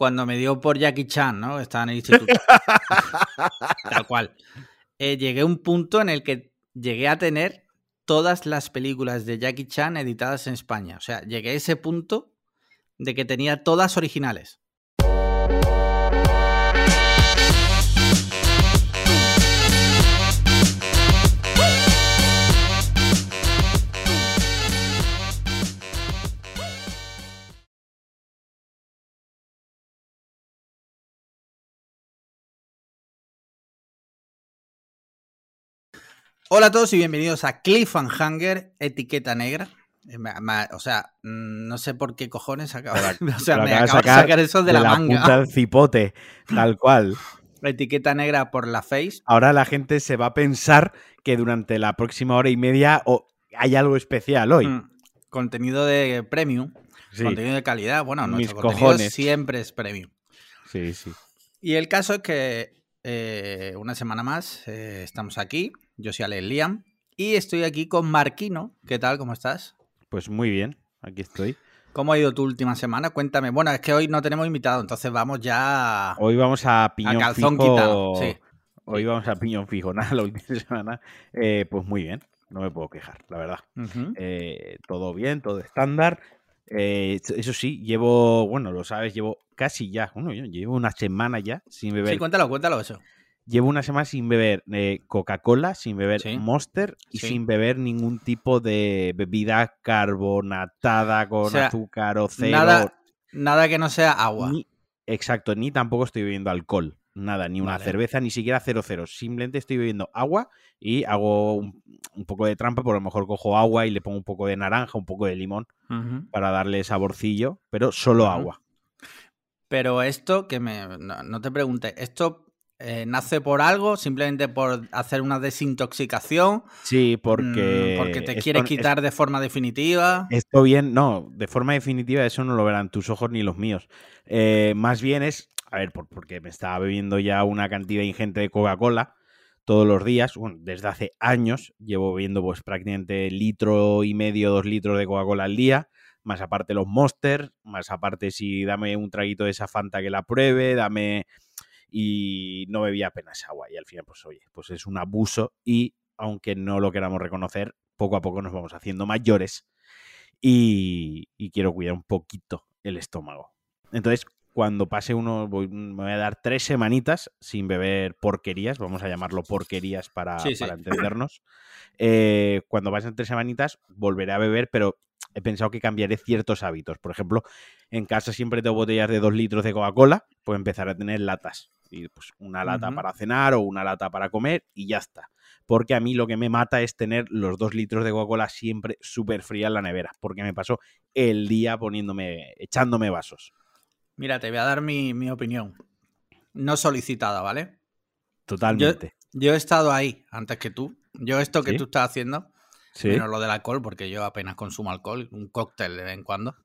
cuando me dio por Jackie Chan, ¿no? Estaba en el instituto. Tal cual. Eh, llegué a un punto en el que llegué a tener todas las películas de Jackie Chan editadas en España. O sea, llegué a ese punto de que tenía todas originales. Hola a todos y bienvenidos a Cliffhanger, etiqueta negra. Eh, o sea, mm, no sé por qué cojones acaba, o sea, me acaba de sacar eso de, la, manga. Puta cipote, tal cual. etiqueta negra por la face. Ahora la gente se va a pensar que durante la próxima hora y media hay algo especial hoy. Mm, contenido de premium, contenido de calidad. Bueno, nuestro contenido siempre es premium. Sí, sí. Y el caso es que eh, una semana más eh, estamos aquí yo soy Alex Liam y estoy aquí con Marquino. ¿Qué tal? ¿Cómo estás? Pues muy bien, aquí estoy. ¿Cómo ha ido tu última semana? Cuéntame. Bueno, es que hoy no tenemos invitado, entonces vamos ya. Hoy vamos a piñón a calzón Quitado. Sí. Hoy vamos a piñón fijo. Nada, la última semana. Eh, pues muy bien, no me puedo quejar, la verdad. Eh, todo bien, todo estándar. Eh, eso sí, llevo, bueno, lo sabes, llevo casi ya, bueno, yo llevo una semana ya sin beber. Sí, cuéntalo, cuéntalo eso. Llevo una semana sin beber eh, Coca-Cola, sin beber Monster y sin beber ningún tipo de bebida carbonatada con azúcar o cero. Nada, nada que no sea agua. exacto, ni tampoco estoy bebiendo alcohol. Nada, ni una cerveza, ni siquiera cero cero. Simplemente estoy bebiendo agua y hago un, poco de trampa, por lo mejor cojo agua y le pongo un poco de naranja, un poco de limón para darle saborcillo, pero solo agua. Pero esto, que me. no te pregunte, ¿esto eh, nace por algo, simplemente por hacer una desintoxicación. Sí, porque. Mm, porque te quieres quitar de forma definitiva. Esto bien, no, de forma definitiva eso no lo verán tus ojos ni los míos. Eh, más bien es, a ver, porque me estaba bebiendo ya una cantidad ingente de Coca-Cola todos los días, bueno, desde hace años llevo bebiendo pues prácticamente litro y medio, dos litros de Coca-Cola al día, más aparte los Monsters, más aparte si dame un traguito de esa Fanta que la pruebe, dame y no bebía apenas agua. Y al final, pues oye, pues es un abuso y aunque no lo queramos reconocer, poco a poco nos vamos haciendo mayores y, quiero cuidar un poquito el estómago. Entonces, cuando pase uno, voy, me voy a dar tres semanitas sin beber porquerías, vamos a llamarlo porquerías para, para entendernos. Eh, cuando pasen tres semanitas, volveré a beber, pero he pensado que cambiaré ciertos hábitos. Por ejemplo, en casa siempre tengo botellas de dos litros de Coca-Cola, pues empezar a tener latas y pues una lata para cenar o una lata para comer y ya está. Porque a mí lo que me mata es tener los dos litros de Coca-Cola siempre súper fría en la nevera, porque me pasó el día poniéndome, echándome vasos. Mira, te voy a dar mi, opinión. No solicitada, ¿vale? Totalmente. Yo, he estado ahí antes que tú. Yo esto que tú estás haciendo, ¿Sí? menos lo del alcohol, porque yo apenas consumo alcohol, un cóctel de vez en cuando.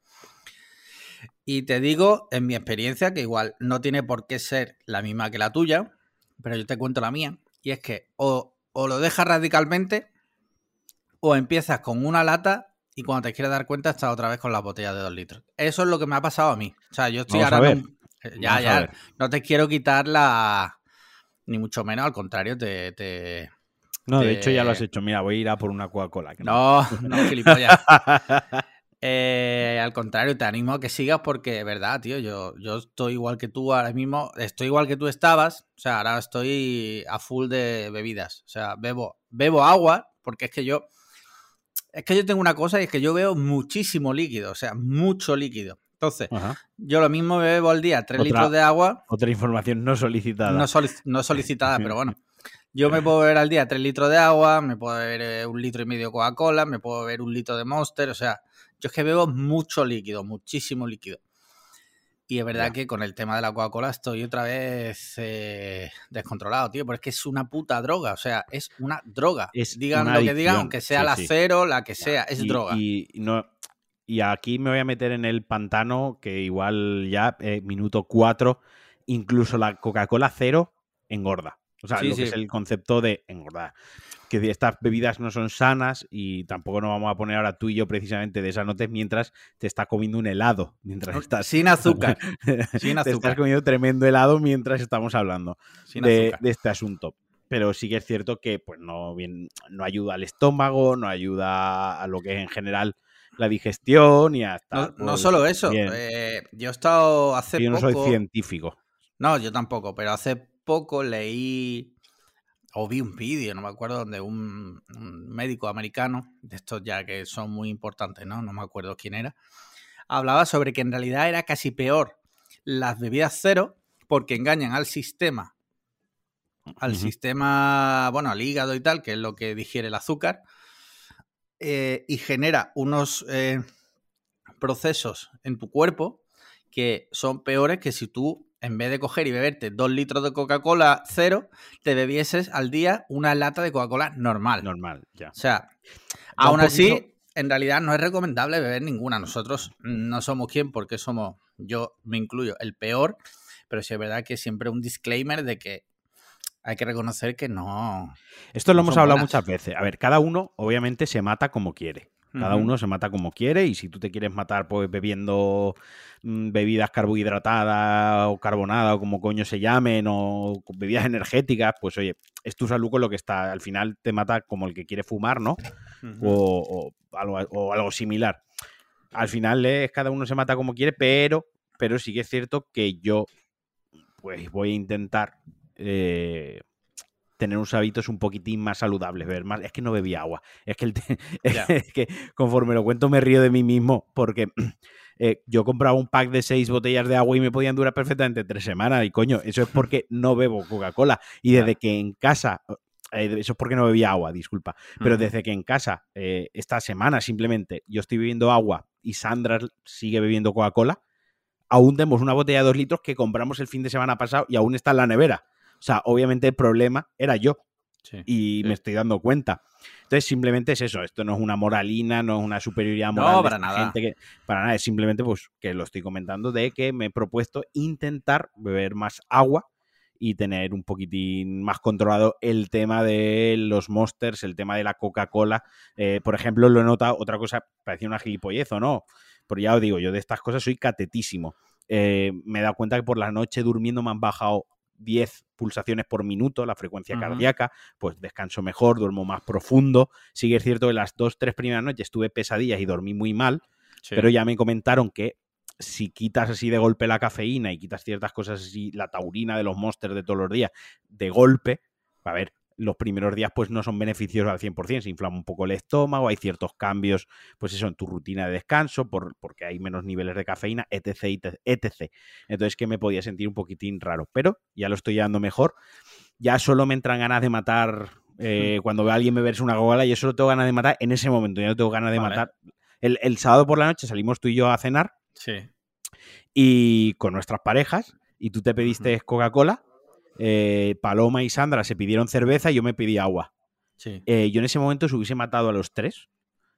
Y te digo, en mi experiencia, que igual no tiene por qué ser la misma que la tuya, pero yo te cuento la mía, y es que o, lo dejas radicalmente o empiezas con una lata y cuando te quieres dar cuenta estás otra vez con la botella de dos litros. Eso es lo que me ha pasado a mí. O sea, yo estoy ahora... Eh, ya, ya, no te quiero quitar la... Ni mucho menos, al contrario, te... No, de hecho ya lo has hecho. Mira, voy a ir a por una Coca-Cola. No, no, gilipollas. Eh, al contrario, te animo a que sigas porque, verdad, tío, yo, yo estoy igual que tú ahora mismo, estoy igual que tú estabas, o sea, ahora estoy a full de bebidas, o sea, bebo, bebo agua, porque es que yo, es que yo tengo una cosa y es que yo veo muchísimo líquido, o sea, mucho líquido. Entonces, yo lo mismo bebo al día, 3 litros de agua. Otra información no solicitada. No, solicitada, pero bueno. Yo me puedo beber al día 3 litros de agua, me puedo beber eh, un litro y medio de Coca-Cola, me puedo beber un litro de Monster, o sea, yo es que bebo mucho líquido, muchísimo líquido. Y es verdad que con el tema de la Coca-Cola estoy otra vez eh, descontrolado, tío, porque es que es una puta droga, o sea, es una droga. digan lo que digan, aunque sea la cero, la que sea, es droga. Y, no, y aquí me voy a meter en el pantano, que igual ya, eh, minuto cuatro, incluso la Coca-Cola cero engorda. O sea, lo que es el concepto de engordar. Que estas bebidas no son sanas y tampoco nos vamos a poner ahora tú y yo precisamente de esas notas mientras te estás comiendo un helado. Mientras estás... Sin azúcar. Sin azúcar. te estás comiendo tremendo helado mientras estamos hablando de, este asunto pero sí que es cierto que pues no, bien, no ayuda al estómago, no ayuda a lo que es en general la digestión y hasta... No, pues, solo eso, eh, yo he estado hace yo no soy científico. No, yo tampoco, pero hace poco leí o vi un vídeo, no me acuerdo, donde un, médico americano, de estos ya que son muy importantes, ¿no? No me acuerdo quién era, hablaba sobre que en realidad era casi peor las bebidas cero porque engañan al sistema, al sistema, bueno, al hígado y tal, que es lo que digiere el azúcar, eh, y genera unos eh, procesos en tu cuerpo que son peores que si tú en vez de coger y beberte dos litros de Coca-Cola cero, te bebieses al día una lata de Coca-Cola normal. Normal, ya. O sea, aún así, en realidad no es recomendable beber ninguna. Nosotros no somos quien porque somos, yo me incluyo, el peor, pero sí es verdad que siempre un disclaimer de que hay que reconocer que no. Esto lo hemos hablado muchas veces. A ver, cada uno obviamente se mata como quiere. Cada uno se mata como quiere y si tú te quieres matar pues bebiendo mm, bebidas carbohidratadas o carbonadas o como coño se llamen o bebidas energéticas, pues oye, es tu salud con lo que está. Al final te mata como el que quiere fumar, ¿no? o, algo, similar. Al final es cada uno se mata como quiere, pero, pero sí que es cierto que yo pues voy a intentar eh, tener unos hábitos un poquitín más saludables, ver más. Es que no bebía agua. Es que, es que conforme lo cuento me río de mí mismo porque eh, yo compraba un pack de seis botellas de agua y me podían durar perfectamente tres semanas. Y coño, eso es porque no bebo Coca-Cola. Y desde que en casa. Eh, eso es porque no bebía agua, disculpa. Pero desde que en casa, eh, esta semana simplemente, yo estoy bebiendo agua y Sandra sigue bebiendo Coca-Cola, aún tenemos una botella de dos litros que compramos el fin de semana pasado y aún está en la nevera. O sea, obviamente el problema era yo. y me estoy dando cuenta. Entonces, simplemente es eso. Esto no es una moralina, no es una superioridad moral. No, para nada. Gente que, para nada, es simplemente pues que lo estoy comentando de que me he propuesto intentar beber más agua y tener un poquitín más controlado el tema de los monsters, el tema de la Coca-Cola. Eh, por ejemplo, lo he notado, otra cosa, parecía una gilipollez o no, pero ya os digo, yo de estas cosas soy catetísimo. Eh, me he dado cuenta que por la noche durmiendo me han bajado 10 pulsaciones por minuto, la frecuencia cardíaca, pues descanso mejor, duermo más profundo. Sí que es cierto que las dos, tres primeras noches tuve pesadillas y dormí muy mal, pero ya me comentaron que si quitas así de golpe la cafeína y quitas ciertas cosas así, la taurina de los monsters de todos los días, de golpe, a ver, los primeros días pues no son beneficiosos al 100%, se inflama un poco el estómago, hay ciertos cambios, pues eso, en tu rutina de descanso, por, porque hay menos niveles de cafeína, etc, etc. Entonces que me podía sentir un poquitín raro, pero ya lo estoy llevando mejor. Ya solo me entran ganas de matar eh, cuando veo a alguien beberse una gola, yo solo tengo ganas de matar en ese momento, ya no tengo ganas de matar. El, el, sábado por la noche salimos tú y yo a cenar. Sí. Y con nuestras parejas, y tú te pediste Coca-Cola eh, Paloma y Sandra se pidieron cerveza y yo me pedí agua. Eh, yo en ese momento se hubiese matado a los tres,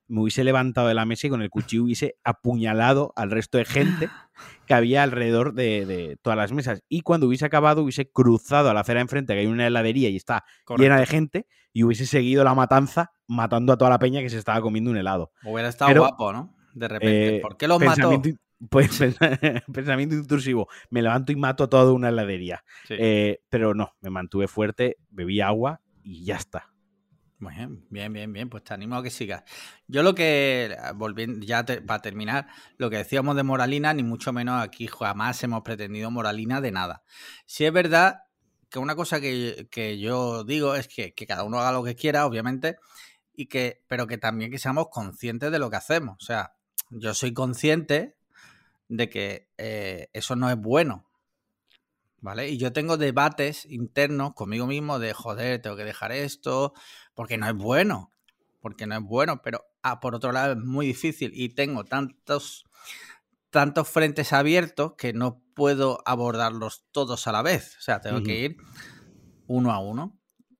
me hubiese levantado de la mesa y con el cuchillo hubiese apuñalado al resto de gente que había alrededor de, todas las mesas. Y cuando hubiese acabado, hubiese cruzado a la acera enfrente, que hay una heladería y está llena de gente, y hubiese seguido la matanza matando a toda la peña que se estaba comiendo un helado. Hubiera estado guapo, ¿no? De repente. Eh, ¿Por qué los mató? Pues pensamiento intrusivo. Me levanto y mato toda una heladería. Eh, pero no, me mantuve fuerte, bebí agua y ya está. Muy bien, bien, bien, bien. Pues te animo a que sigas. Yo lo que, volviendo ya para terminar, lo que decíamos de moralina, ni mucho menos aquí jamás hemos pretendido moralina de nada. Si es verdad que una cosa que, yo digo es que, que, cada uno haga lo que quiera, obviamente, y que, pero que también que seamos conscientes de lo que hacemos. O sea, yo soy consciente de que eh, eso no es bueno. ¿Vale? Y yo tengo debates internos conmigo mismo de, joder, tengo que dejar esto, porque no es bueno, porque no es bueno, pero ah, por otro lado es muy difícil y tengo tantos, tantos frentes abiertos que no puedo abordarlos todos a la vez. O sea, tengo que ir uno a uno.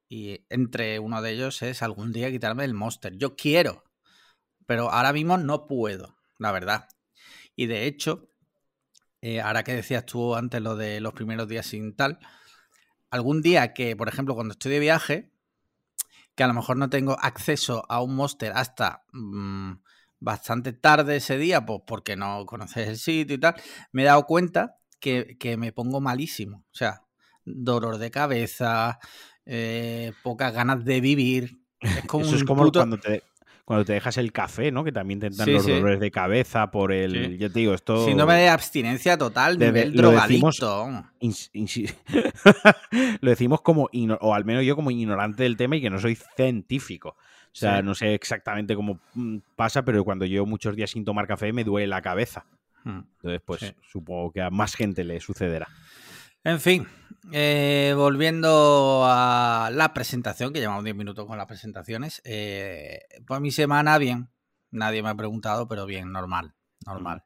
Y entre uno de ellos es algún día quitarme el monster. Yo quiero, pero ahora mismo no puedo, la verdad. Y de hecho, eh, ahora que decías tú antes lo de los primeros días sin tal, algún día que, por ejemplo, cuando estoy de viaje, que a lo mejor no tengo acceso a un monster hasta mm, bastante tarde ese día, pues porque no conoces el sitio y tal, me he dado cuenta que, me pongo malísimo. O sea, dolor de cabeza, eh, pocas ganas de vivir. Es como Eso es como cuando te, cuando te dejas el café, ¿no? Que también te dan los dolores de cabeza por el. Yo te digo, esto. Síndrome de abstinencia total, de, nivel lo drogadicto. lo decimos como. O al menos yo como ignorante del tema y que no soy científico. O sea, no sé exactamente cómo mm, pasa, pero cuando llevo muchos días sin tomar café me duele la cabeza. Hmm. Entonces, pues supongo que a más gente le sucederá. En fin, eh, volviendo a la presentación, que llevamos 10 minutos con las presentaciones. Eh, pues mi semana, bien. Nadie me ha preguntado, pero bien, normal. Normal.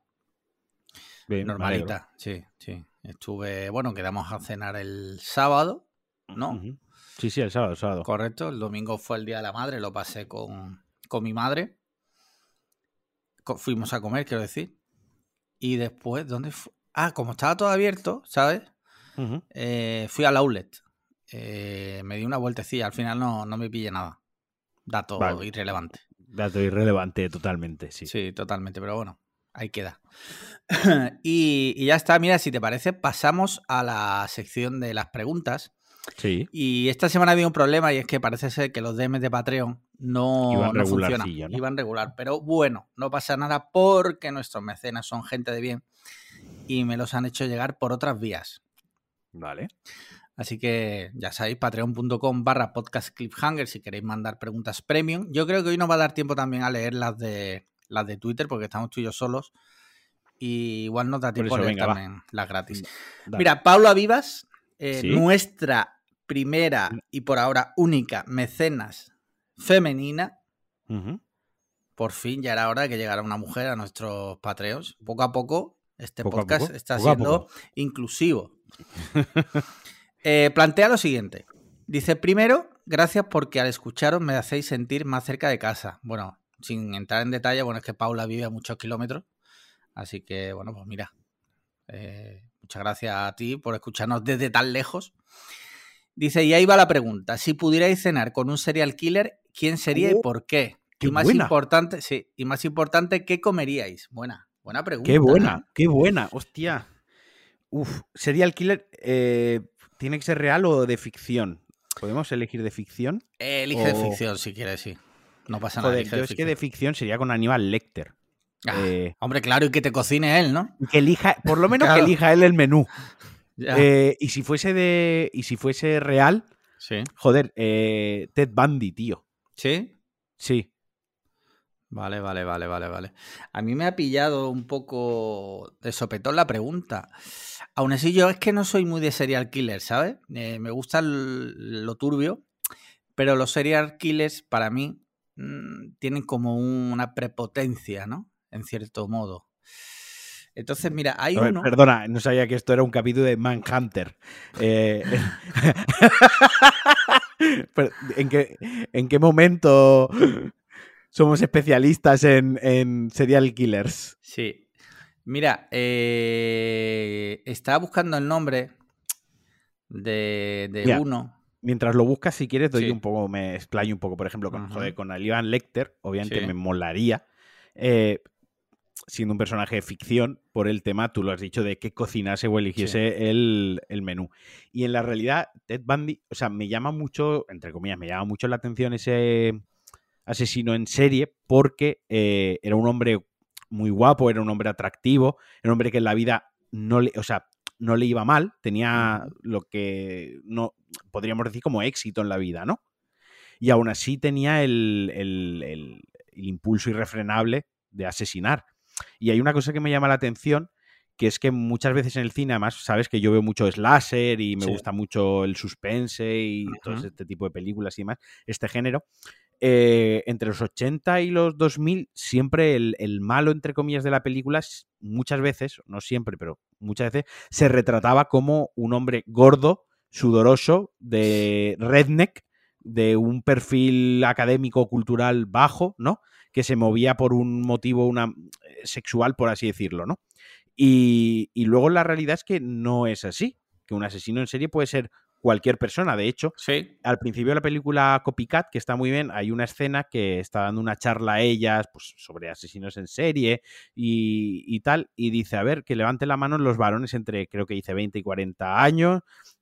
Bien, Normalita, sí, sí. Estuve, bueno, quedamos a cenar el sábado, ¿no? Sí, sí, el sábado, el sábado. Correcto, el domingo fue el Día de la Madre, lo pasé con, con mi madre. fuimos a comer, quiero decir. Y después, ¿dónde fue? Ah, como estaba todo abierto, ¿sabes? Eh, fui al outlet. Eh, me di una vueltecilla. Al final no, no me pillé nada. Dato irrelevante. Dato irrelevante totalmente, sí. Sí, totalmente. Pero bueno, ahí queda. y, y, ya está. Mira, si te parece, pasamos a la sección de las preguntas. Sí. Y esta semana había un problema y es que parece ser que los DMs de Patreon no, Iban no funcionan. Iban regular. Pero bueno, no pasa nada porque nuestros mecenas son gente de bien y me los han hecho llegar por otras vías. Vale. Así que ya sabéis, patreon.com barra podcast cliffhanger si queréis mandar preguntas premium. Yo creo que hoy nos va a dar tiempo también a leer las de las de Twitter porque estamos tú y yo solos. Y igual nos da tiempo a leer también las gratis. Mira, Paula Vivas, eh, nuestra primera y por ahora única mecenas femenina. Por fin ya era hora de que llegara una mujer a nuestros Patreons. Poco a poco, este podcast está siendo inclusivo. Eh, plantea lo siguiente. Dice, primero, gracias porque al escucharos me hacéis sentir más cerca de casa. Bueno, sin entrar en detalle, bueno, es que Paula vive a muchos kilómetros. Así que, bueno, pues mira. Eh, muchas gracias a ti por escucharnos desde tan lejos. Dice, y ahí va la pregunta. Si pudierais cenar con un serial killer, ¿quién sería y oh, por qué? y más importante, sí, y más importante, ¿qué comeríais? Buena, buena pregunta. Qué buena, qué buena, hostia. Uf, serial killer eh, tiene que ser real o de ficción. ¿Podemos elegir de ficción? elige de ficción si quieres, sí. No pasa nada. yo es que de ficción sería con Aníbal Lecter. Ah, eh, hombre, claro, y que te cocine él, ¿no? Que elija, por lo menos que elija él el menú. Eh, y si fuese de. Y si fuese real. Sí. Joder, Ted Bundy, tío. ¿Sí? Sí. Vale, vale, vale, vale, vale. A mí me ha pillado un poco de sopetón la pregunta. Aún así, yo es que no soy muy de serial killer, ¿sabes? Eh, me gusta lo turbio, pero los serial killers para mí mm, tienen como una prepotencia, ¿no? En cierto modo. Entonces, mira, hay uno. Perdona, no sabía que esto era un capítulo de Manhunter. Eh, ¿En, qué, ¿En qué momento somos especialistas en, serial killers. Sí. Mira, eh, estaba buscando el nombre de, uno. Mientras lo buscas, si quieres, doy un poco, me explayo un poco. Por ejemplo, con, con Alivan Lecter, obviamente me molaría. Eh, siendo un personaje de ficción, por el tema, tú lo has dicho, de que cocinase o eligiese el, el, menú. Y en la realidad, Ted Bundy, o sea, me llama mucho, entre comillas, me llama mucho la atención ese, asesino en serie porque eh, era un hombre muy guapo, era un hombre atractivo, era un hombre que en la vida no le, o sea, no le iba mal, tenía lo que no podríamos decir como éxito en la vida, ¿no? Y aún así tenía el, el, el, impulso irrefrenable de asesinar. Y hay una cosa que me llama la atención, que es que muchas veces en el cine, además, sabes que yo veo mucho slasher y me gusta mucho el suspense y todo este tipo de películas y demás, este género. Eh, entre los 80 y los 2000, siempre el, malo, entre comillas, de la película, muchas veces, no siempre, pero muchas veces, se retrataba como un hombre gordo, sudoroso, de redneck, de un perfil académico cultural bajo, ¿no? Que se movía por un motivo una, eh, sexual, por así decirlo, ¿no? Y, y luego la realidad es que no es así, que un asesino en serie puede ser cualquier persona. De hecho, sí. al principio de la película Copycat, que está muy bien, hay una escena que está dando una charla a ellas pues, sobre asesinos en serie y, y tal, y dice, a ver, que levante la mano los varones entre, creo que dice 20 y 40 años,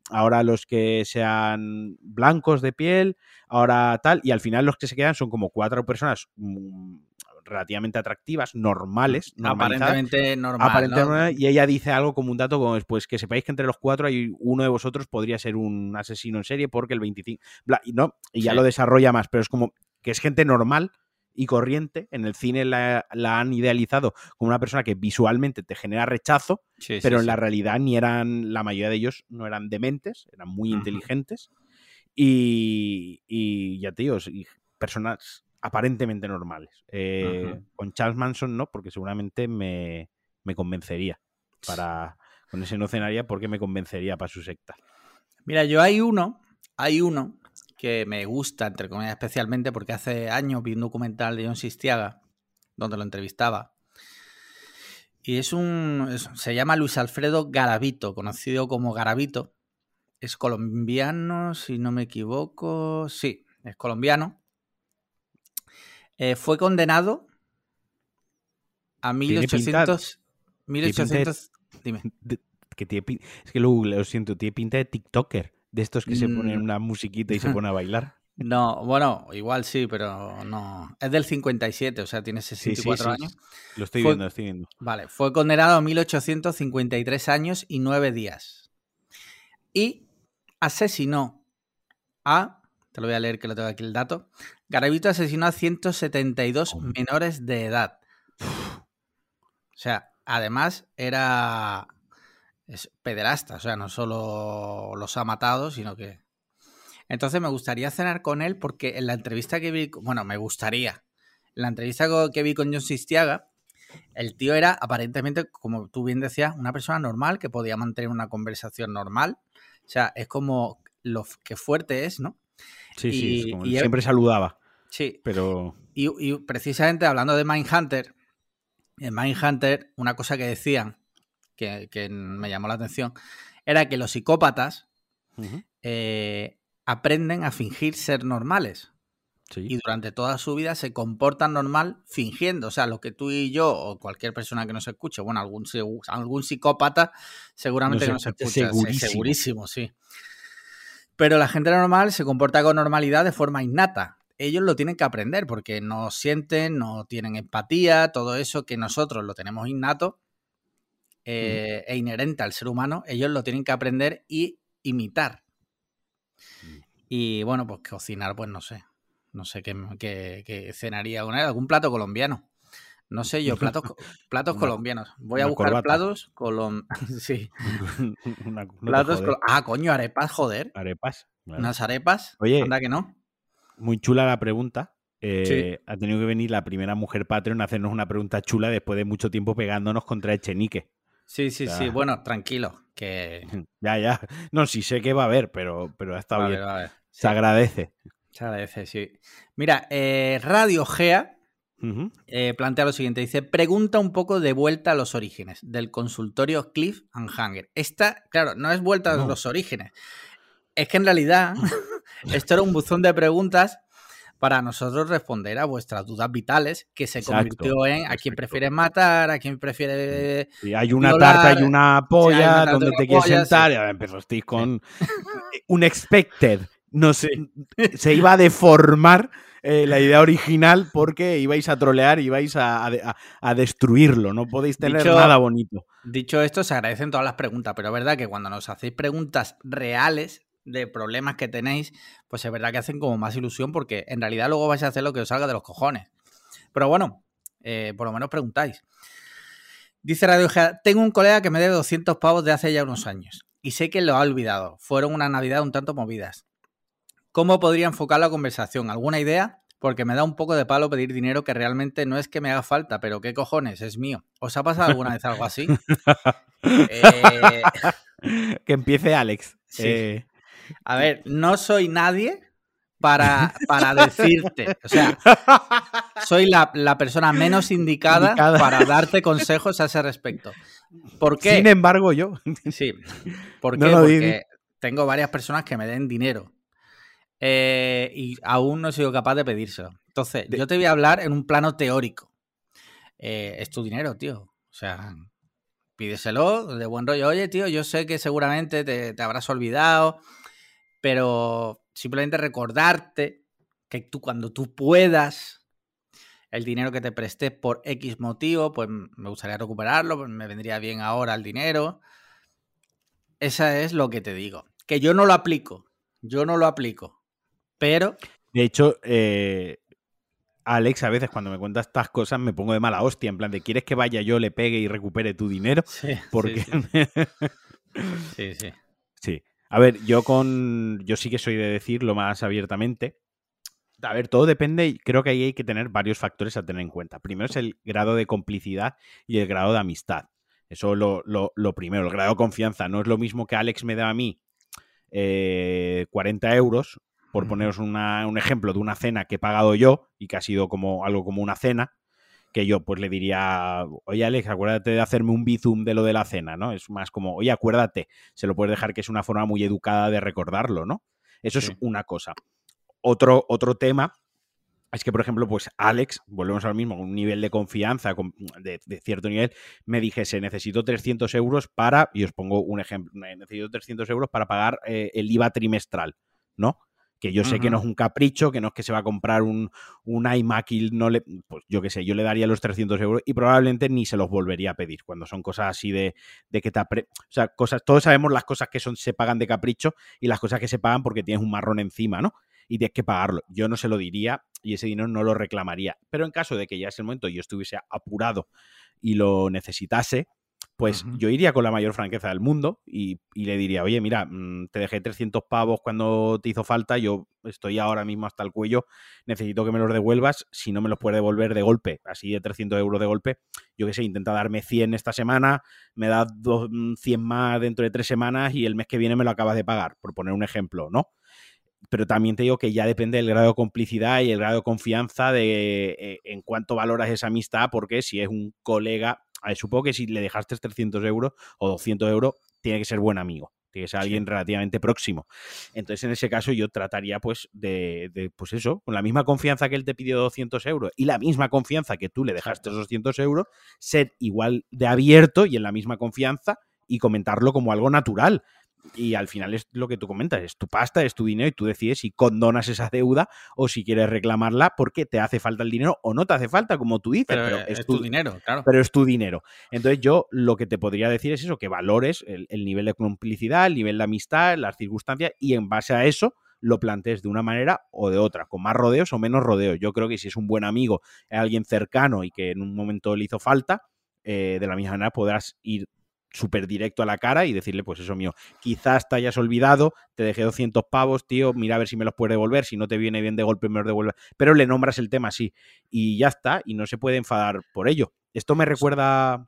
ahora los que sean blancos de piel, ahora tal, y al final los que se quedan son como cuatro personas mm, relativamente atractivas, normales, aparentemente normal. Y ella dice algo como un dato como pues que sepáis que entre los cuatro hay uno de vosotros podría ser un asesino en serie porque el 25... y, no, y ya lo desarrolla más, pero es como que es gente normal y corriente. En el cine la, han idealizado como una persona que visualmente te genera rechazo, pero en la realidad ni eran, la mayoría de ellos no eran dementes, eran muy inteligentes. Y, y ya te digo, personas aparentemente normales. Eh, con Charles Manson no, porque seguramente me, convencería para... Con ese no cenaría porque me convencería para su secta. Mira, yo hay uno, hay uno que me gusta, entre comillas, especialmente porque hace años vi un documental de John Sistiaga donde lo entrevistaba. Y es un. se llama Luis Alfredo Garavito, conocido como Garavito. Es colombiano, si no me equivoco. Sí, es colombiano. Eh, fue condenado a 1800. 1800. Dime. Que tiene, es que lo, lo siento, tiene pinta de TikToker. De estos que se ponen mm. una musiquita y se pone a bailar. No, bueno, igual sí, pero no. Es del 57, o sea, tiene 64 años. Lo estoy viendo, lo estoy viendo. Vale, fue condenado a 1853 años y 9 días. Y asesinó a. Te lo voy a leer que lo tengo aquí el dato. Garavito asesinó a 172 menores de edad. O sea, además era es pederasta, o sea, no solo los ha matado, sino que... Entonces me gustaría cenar con él porque en la entrevista que vi, bueno, me gustaría, en la entrevista que vi con John Sistiaga, el tío era aparentemente, como tú bien decías, una persona normal que podía mantener una conversación normal. O sea, es como lo que fuerte es, ¿no? Sí, sí, siempre saludaba. Sí. Pero. Y, y, precisamente hablando de Mindhunter, en Mindhunter, una cosa que decían que, me llamó la atención, era que los psicópatas eh, aprenden a fingir ser normales. Y durante toda su vida se comportan normal fingiendo. O sea, lo que tú y yo, o cualquier persona que nos escuche, bueno, algún, algún psicópata seguramente que nos escucha. Segurísimo. sí. Pero la gente normal se comporta con normalidad de forma innata. Ellos lo tienen que aprender porque no sienten, no tienen empatía, todo eso que nosotros lo tenemos innato, eh, e inherente al ser humano, ellos lo tienen que aprender y imitar. Mm. Y bueno, pues cocinar, pues no sé. No sé qué, qué, cenaría una algún plato colombiano. No sé yo, platos, platos colombianos. Voy a buscar platos colombianos. sí. platos Ah, coño, arepas, joder. Arepas. Unas arepas. Oye, anda que no. Muy chula la pregunta. Eh, ha tenido que venir la primera mujer Patreon a hacernos una pregunta chula después de mucho tiempo pegándonos contra Echenique. Sí, sí, sí. Bueno, tranquilo. Que... Ya, ya. No, sí sé que va a haber, pero, pero ha estado bien. Se agradece. Se agradece, sí. Mira, eh, Radio Gea eh, plantea lo siguiente. Dice, pregunta un poco de vuelta a los orígenes del consultorio Cliff and Hanger. Esta, claro, no es vuelta a los orígenes. Es que en realidad esto era un buzón de preguntas para nosotros responder a vuestras dudas vitales, que se convirtió en a quién prefiere matar, a quién prefiere. Y hay una tarta y una polla donde te quieres sentar. Y ahora empezasteis con un expected. No sé, se iba a deformar eh, la idea original porque ibais a trolear, ibais a, a, destruirlo. No podéis tener nada bonito. Dicho esto, se agradecen todas las preguntas, pero es verdad que cuando nos hacéis preguntas reales, de problemas que tenéis, pues es verdad que hacen como más ilusión porque en realidad luego vais a hacer lo que os salga de los cojones. Pero bueno, eh, por lo menos preguntáis. Dice Radio tengo un colega que me debe 200 pavos de hace ya unos años y sé que lo ha olvidado. Fueron una Navidad un tanto movidas. ¿Cómo podría enfocar la conversación? ¿Alguna idea? Porque me da un poco de palo pedir dinero que realmente no es que me haga falta, pero qué cojones, es mío. ¿Os ha pasado alguna vez algo así? Eh, que empiece Alex. Sí. Eh, a ver, no soy nadie para, para decirte. O sea, soy la, persona menos indicada, para darte consejos a ese respecto. ¿Por qué? Sin embargo, yo. Sí. ¿Por qué? Porque tengo varias personas que me den dinero. Eh, y aún no he sido capaz de pedírselo. Entonces, yo te voy a hablar en un plano teórico. Eh, es tu dinero, tío. O sea, pídeselo de buen rollo. Oye, tío, yo sé que seguramente te, te habrás olvidado, pero simplemente recordarte que tú cuando tú puedas, el dinero que te presté por X motivo, pues me gustaría recuperarlo, pues me vendría bien ahora el dinero. Esa es lo que te digo. Que yo no lo aplico. Yo no lo aplico. Pero. De hecho, eh, Alex, a veces cuando me cuenta estas cosas me pongo de mala hostia. En plan, de ¿quieres que vaya yo, le pegue y recupere tu dinero? Sí. Porque. Sí, sí. sí. A ver, yo con. Yo sí que soy de decirlo más abiertamente. A ver, todo depende, creo que ahí hay que tener varios factores a tener en cuenta. Primero es el grado de complicidad y el grado de amistad. Eso lo, lo, lo primero, el grado de confianza. No es lo mismo que Alex me da a mí eh, 40 euros, por poneros una, un ejemplo de una cena que he pagado yo y que ha sido como algo como una cena, que yo pues le diría, oye Alex, acuérdate de hacerme un bizum de lo de la cena, ¿no? Es más como, oye, acuérdate, se lo puedes dejar que es una forma muy educada de recordarlo, ¿no? Eso sí. es una cosa. Otro, otro tema es que, por ejemplo, pues Alex, volvemos al mismo, con un nivel de confianza de, de, cierto nivel, me dijese, necesito 300 euros para, y os pongo un ejemplo, necesito 300 euros para pagar eh, el IVA trimestral, ¿no? Que yo sé uh -huh. que no es un capricho, que no es que se va a comprar un, un iMac y no le, pues yo qué sé, yo le daría los 300 euros y probablemente ni se los volvería a pedir cuando son cosas así de, de que te apre... O sea, cosas, todos sabemos las cosas que son, se pagan de capricho y las cosas que se pagan porque tienes un marrón encima, ¿no? y tienes que pagarlo. Yo no se lo diría y ese dinero no lo reclamaría. Pero en caso de que ya es el momento y yo estuviese apurado y lo necesitase, pues uh -huh. yo iría con la mayor franqueza del mundo y, y, le diría, oye, mira, mm, te dejé 300 pavos cuando te hizo falta, yo estoy ahora mismo hasta el cuello, necesito que me los devuelvas, si no me los puedes devolver de golpe, así de 300 euros de golpe, yo qué sé, intenta darme 100 esta semana, me das 100 más dentro de tres semanas y el mes que viene me lo acabas de pagar, por poner un ejemplo, ¿no? pero también te digo que ya depende del grado de complicidad y el grado de confianza de eh, en cuánto valoras esa amistad, porque si es un colega, ver, supongo que si le dejaste 300 euros o 200 euros, tiene que ser buen amigo. Tiene que ser alguien sí. relativamente próximo. Entonces, en ese caso, yo trataría, pues, de, de, pues eso, con la misma confianza que él te pidió 200 euros y la misma confianza que tú le dejaste 200 euros, ser igual de abierto y en la misma confianza y comentarlo como algo natural y al final es lo que tú comentas, es tu pasta, es tu dinero y tú decides si condonas esa deuda o si quieres reclamarla porque te hace falta el dinero o no te hace falta, como tú dices, pero, pero es, es, tu, dinero, claro. Pero es tu dinero. Entonces yo lo que te podría decir es eso, que valores el, el nivel de complicidad, el nivel de amistad, las circunstancias y en base a eso lo plantees de una manera o de otra, con más rodeos o menos rodeos. Yo creo que si es un buen amigo, alguien cercano y que en un momento le hizo falta, eh, de la misma manera podrás ir súper directo a la cara y decirle, pues eso mío, quizás te hayas olvidado, te dejé 200 pavos, tío, mira a ver si me los puede devolver, si no te viene bien de golpe me los devuelve, pero le nombras el tema así y ya está, y no se puede enfadar por ello. Esto me recuerda,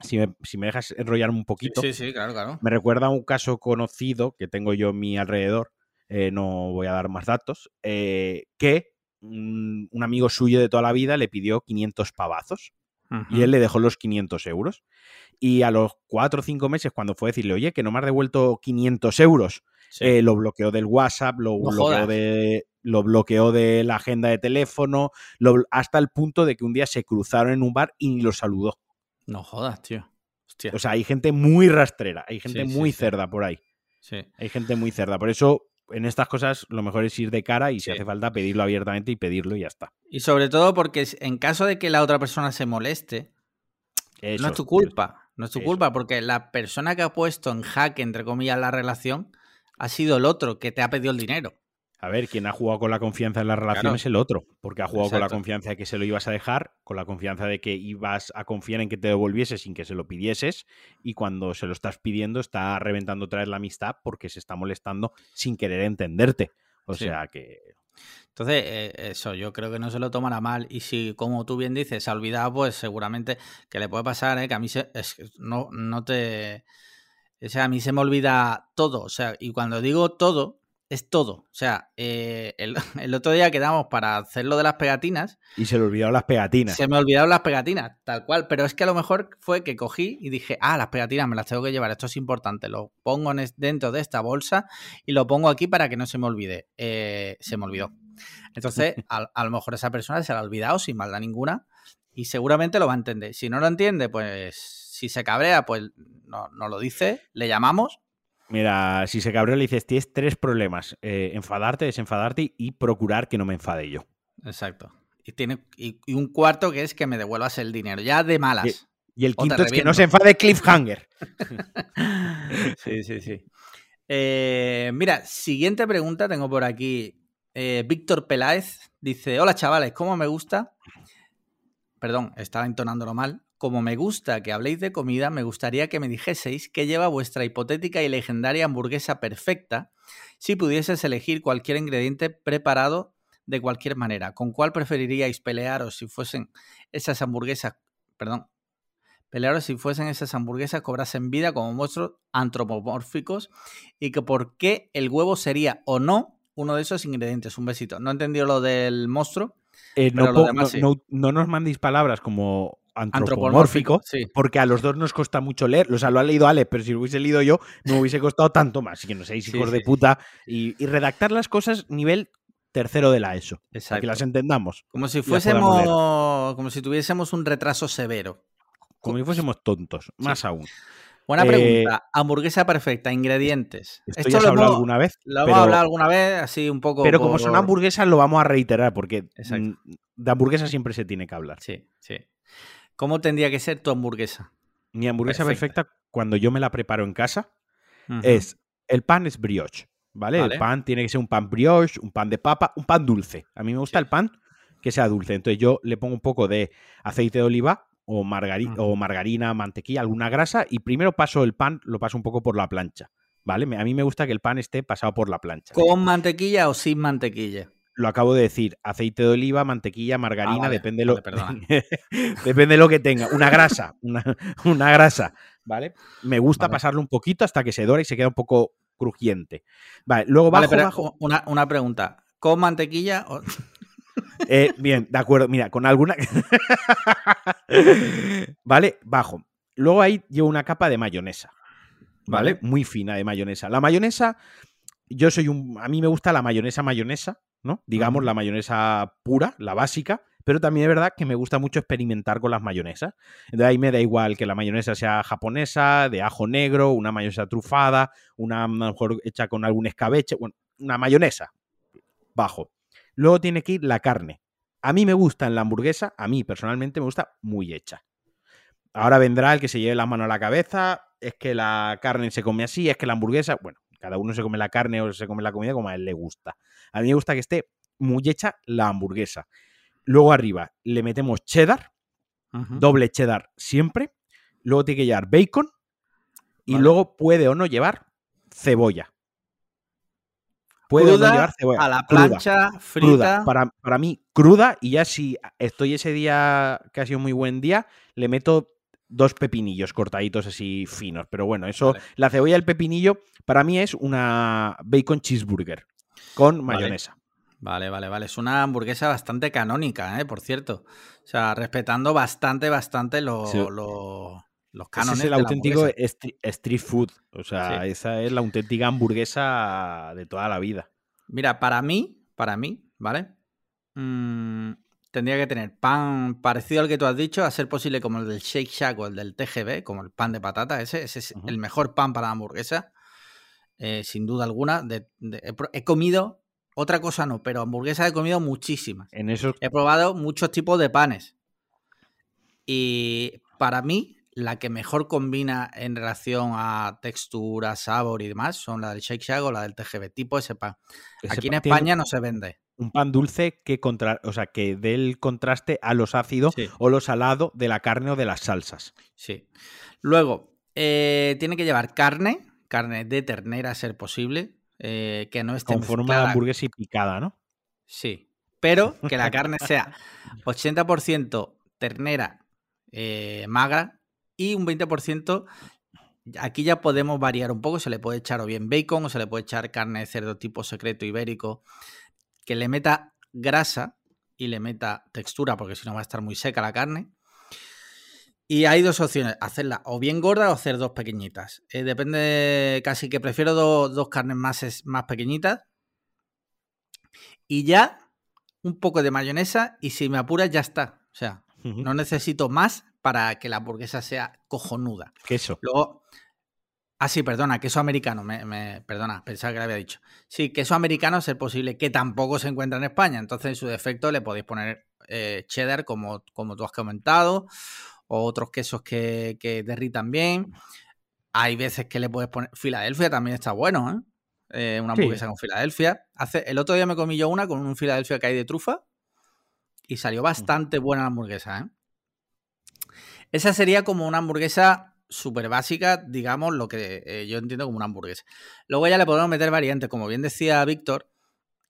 si me, si me dejas enrollarme un poquito, sí, sí, sí, claro, claro. me recuerda a un caso conocido que tengo yo en mi alrededor, eh, no voy a dar más datos, eh, que un, un amigo suyo de toda la vida le pidió 500 pavazos. Uh -huh. Y él le dejó los 500 euros. Y a los 4 o 5 meses, cuando fue a decirle, oye, que no me has devuelto 500 euros, sí. eh, lo bloqueó del WhatsApp, lo, no bloqueó de, lo bloqueó de la agenda de teléfono, lo, hasta el punto de que un día se cruzaron en un bar y ni lo saludó. No jodas, tío. Hostia. O sea, hay gente muy rastrera, hay gente sí, muy sí, cerda por ahí. Sí. Hay gente muy cerda. Por eso en estas cosas lo mejor es ir de cara y si hace falta pedirlo abiertamente y pedirlo y ya está. Y sobre todo porque en caso de que la otra persona se moleste, Eso, no es tu culpa. No es tu Eso. culpa porque la persona que ha puesto en jaque, entre comillas, la relación ha sido el otro que te ha pedido el dinero. A ver, quien ha jugado con la confianza en la relación claro. es el otro, porque ha jugado Exacto. con la confianza de que se lo ibas a dejar, con la confianza de que ibas a confiar en que te devolviese sin que se lo pidieses, y cuando se lo estás pidiendo está reventando otra vez la amistad porque se está molestando sin querer entenderte. O sí. sea que... Entonces, eh, eso, yo creo que no se lo tomará mal. Y si, como tú bien dices, se ha olvidado, pues seguramente que le puede pasar, ¿eh? que a mí se, es, no, no te... O sea, a mí se me olvida todo. O sea, y cuando digo todo, es todo. O sea, eh, el, otro día quedamos para hacer lo de las pegatinas. Y se le olvidaron las pegatinas. Se me olvidaron las pegatinas, tal cual. Pero es que a lo mejor fue que cogí y dije, ah, las pegatinas me las tengo que llevar, esto es importante. Lo pongo dentro de esta bolsa y lo pongo aquí para que no se me olvide. Eh, se me olvidó. Entonces, a, lo mejor esa persona se la ha olvidado sin maldad ninguna y seguramente lo va a entender. Si no lo entiende, pues si se cabrea, pues no, no lo dice, le llamamos Mira, si se cabreó le dices, tienes tres problemas. Eh, enfadarte, desenfadarte y procurar que no me enfade yo. Exacto. Y, tiene, y, un cuarto que es que me devuelvas el dinero, ya de malas. Y, el quinto es que no se enfade Cliffhanger. sí, sí, sí. Eh, mira, siguiente pregunta tengo por aquí. Eh, Víctor Peláez dice, hola chavales, ¿cómo me gusta? Perdón, estaba entonándolo mal. Como me gusta que habléis de comida, me gustaría que me dijeseis qué lleva vuestra hipotética y legendaria hamburguesa perfecta si pudieses elegir cualquier ingrediente preparado de cualquier manera. ¿Con cuál preferiríais pelearos si fuesen esas hamburguesas, perdón, pelearos si fuesen esas hamburguesas cobrasen vida como monstruos antropomórficos y que por qué el huevo sería o no uno de esos ingredientes? Un besito. No he entendido lo del monstruo. Eh, no, no, nos mandéis palabras como antropomórfico, porque a los dos nos cuesta mucho leer. O sea, lo ha leído Ale, pero si lo hubiese leído yo, no me hubiese costado tanto más. Así que no seáis hijos de puta. Y, redactar las cosas nivel tercero de la ESO. Para que las entendamos. Como si fuésemos. Como si tuviésemos un retraso severo. Como si fuésemos tontos, más aún. Buena pregunta. Eh, hamburguesa perfecta, ingredientes. Esto, ya lo hemos hablado alguna vez. Lo hemos hablado alguna vez, así un poco. Pero como son hamburguesas, lo vamos a reiterar, porque de hamburguesa siempre se tiene que hablar. Sí, sí. ¿Cómo tendría que ser tu hamburguesa? Mi hamburguesa perfecta, cuando yo me la preparo en casa es el pan es brioche, ¿vale? El pan tiene que ser un pan brioche, un pan de papa, un pan dulce. A mí me gusta el pan que sea dulce. Entonces yo le pongo un poco de aceite de oliva o, o margarina, mantequilla, alguna grasa y primero paso el pan, lo paso un poco por la plancha, ¿vale? A mí me gusta que el pan esté pasado por la plancha. ¿Con mantequilla o sin mantequilla? Lo acabo de decir, aceite de oliva, mantequilla, margarina, ah, depende, lo, depende de lo que tenga. Una grasa, una, grasa, ¿vale? Me gusta pasarlo un poquito hasta que se dora y se queda un poco crujiente. Vale, luego bajo, Una, pregunta, ¿con mantequilla o...? Eh, bien, de acuerdo, mira, con alguna... ¿Vale? Bajo. Luego ahí llevo una capa de mayonesa, ¿vale? Muy fina de mayonesa. La mayonesa, yo soy un... A mí me gusta la mayonesa mayonesa, ¿no? Digamos, la mayonesa pura, la básica, pero también es verdad que me gusta mucho experimentar con las mayonesas. De ahí me da igual que la mayonesa sea japonesa, de ajo negro, una mayonesa trufada, una mejor hecha con algún escabeche, bueno, una mayonesa, bajo. Luego tiene que ir la carne. A mí me gusta en la hamburguesa, a mí personalmente me gusta muy hecha. Ahora vendrá el que se lleve la mano a la cabeza, es que la carne se come así, es que la hamburguesa, bueno, cada uno se come la carne o se come la comida como a él le gusta. A mí me gusta que esté muy hecha la hamburguesa. Luego arriba le metemos cheddar, doble cheddar siempre. Luego tiene que llevar bacon. Y luego puede o no llevar cebolla. Puede o no llevar cebolla. A la plancha, frita. Para, para, mí, cruda. Y ya si estoy ese día que ha sido muy buen día, le meto dos pepinillos cortaditos así finos. Pero bueno, eso, la cebolla y el pepinillo, para mí es una bacon cheeseburger con mayonesa. Vale, vale, vale. Es una hamburguesa bastante canónica, ¿eh? por cierto. O sea, respetando bastante, bastante los cánones. es el auténtico street food. O sea, esa es la auténtica hamburguesa de toda la vida. Mira, para mí, para mí, ¿vale? Mm, tendría que tener pan parecido al que tú has dicho, a ser posible como el del Shake Shack o el del TGB, como el pan de patata. Ese, ese es el mejor pan para la hamburguesa, eh, sin duda alguna. he, comido, otra cosa no, pero hamburguesas he comido muchísimas. En eso... He probado muchos tipos de panes. Y para mí, la que mejor combina en relación a textura, sabor y demás son la del Shake Shack o la del TGB, tipo ese pan. Aquí en España no se vende un pan dulce que contra, o sea, que dé el contraste a los ácidos o lo salado de la carne o de las salsas. Sí. Luego, eh, tiene que llevar carne, carne de ternera a ser posible, eh, que no esté Con forma de hamburguesa y picada, ¿no? Sí, pero que la carne sea 80% ternera eh, magra y un 20% aquí ya podemos variar un poco, se le puede echar o bien bacon o se le puede echar carne de cerdo tipo secreto ibérico, que le meta grasa y le meta textura, porque si no va a estar muy seca la carne. Y hay dos opciones, hacerla o bien gorda o hacer dos pequeñitas. Eh, depende, casi que prefiero dos carnes más, más pequeñitas. Y ya un poco de mayonesa y si me apuras ya está. O sea, no necesito más para que la hamburguesa sea cojonuda. Queso. Luego, ah, sí, perdona, queso americano, me, perdona, pensaba que le había dicho. Sí, queso americano es posible, que tampoco se encuentra en España. Entonces, en su defecto, le podéis poner eh, cheddar, como, como tú has comentado, o otros quesos que, que derritan bien. Hay veces que le puedes poner. Filadelfia también está bueno, ¿eh? Eh, una hamburguesa con Filadelfia. Hace, el otro día me comí yo una con un Filadelfia que hay de trufa y salió bastante buena la hamburguesa. ¿eh? Esa sería como una hamburguesa súper básica, digamos, lo que eh, yo entiendo como una hamburguesa. Luego ya le podemos meter variantes, como bien decía Víctor,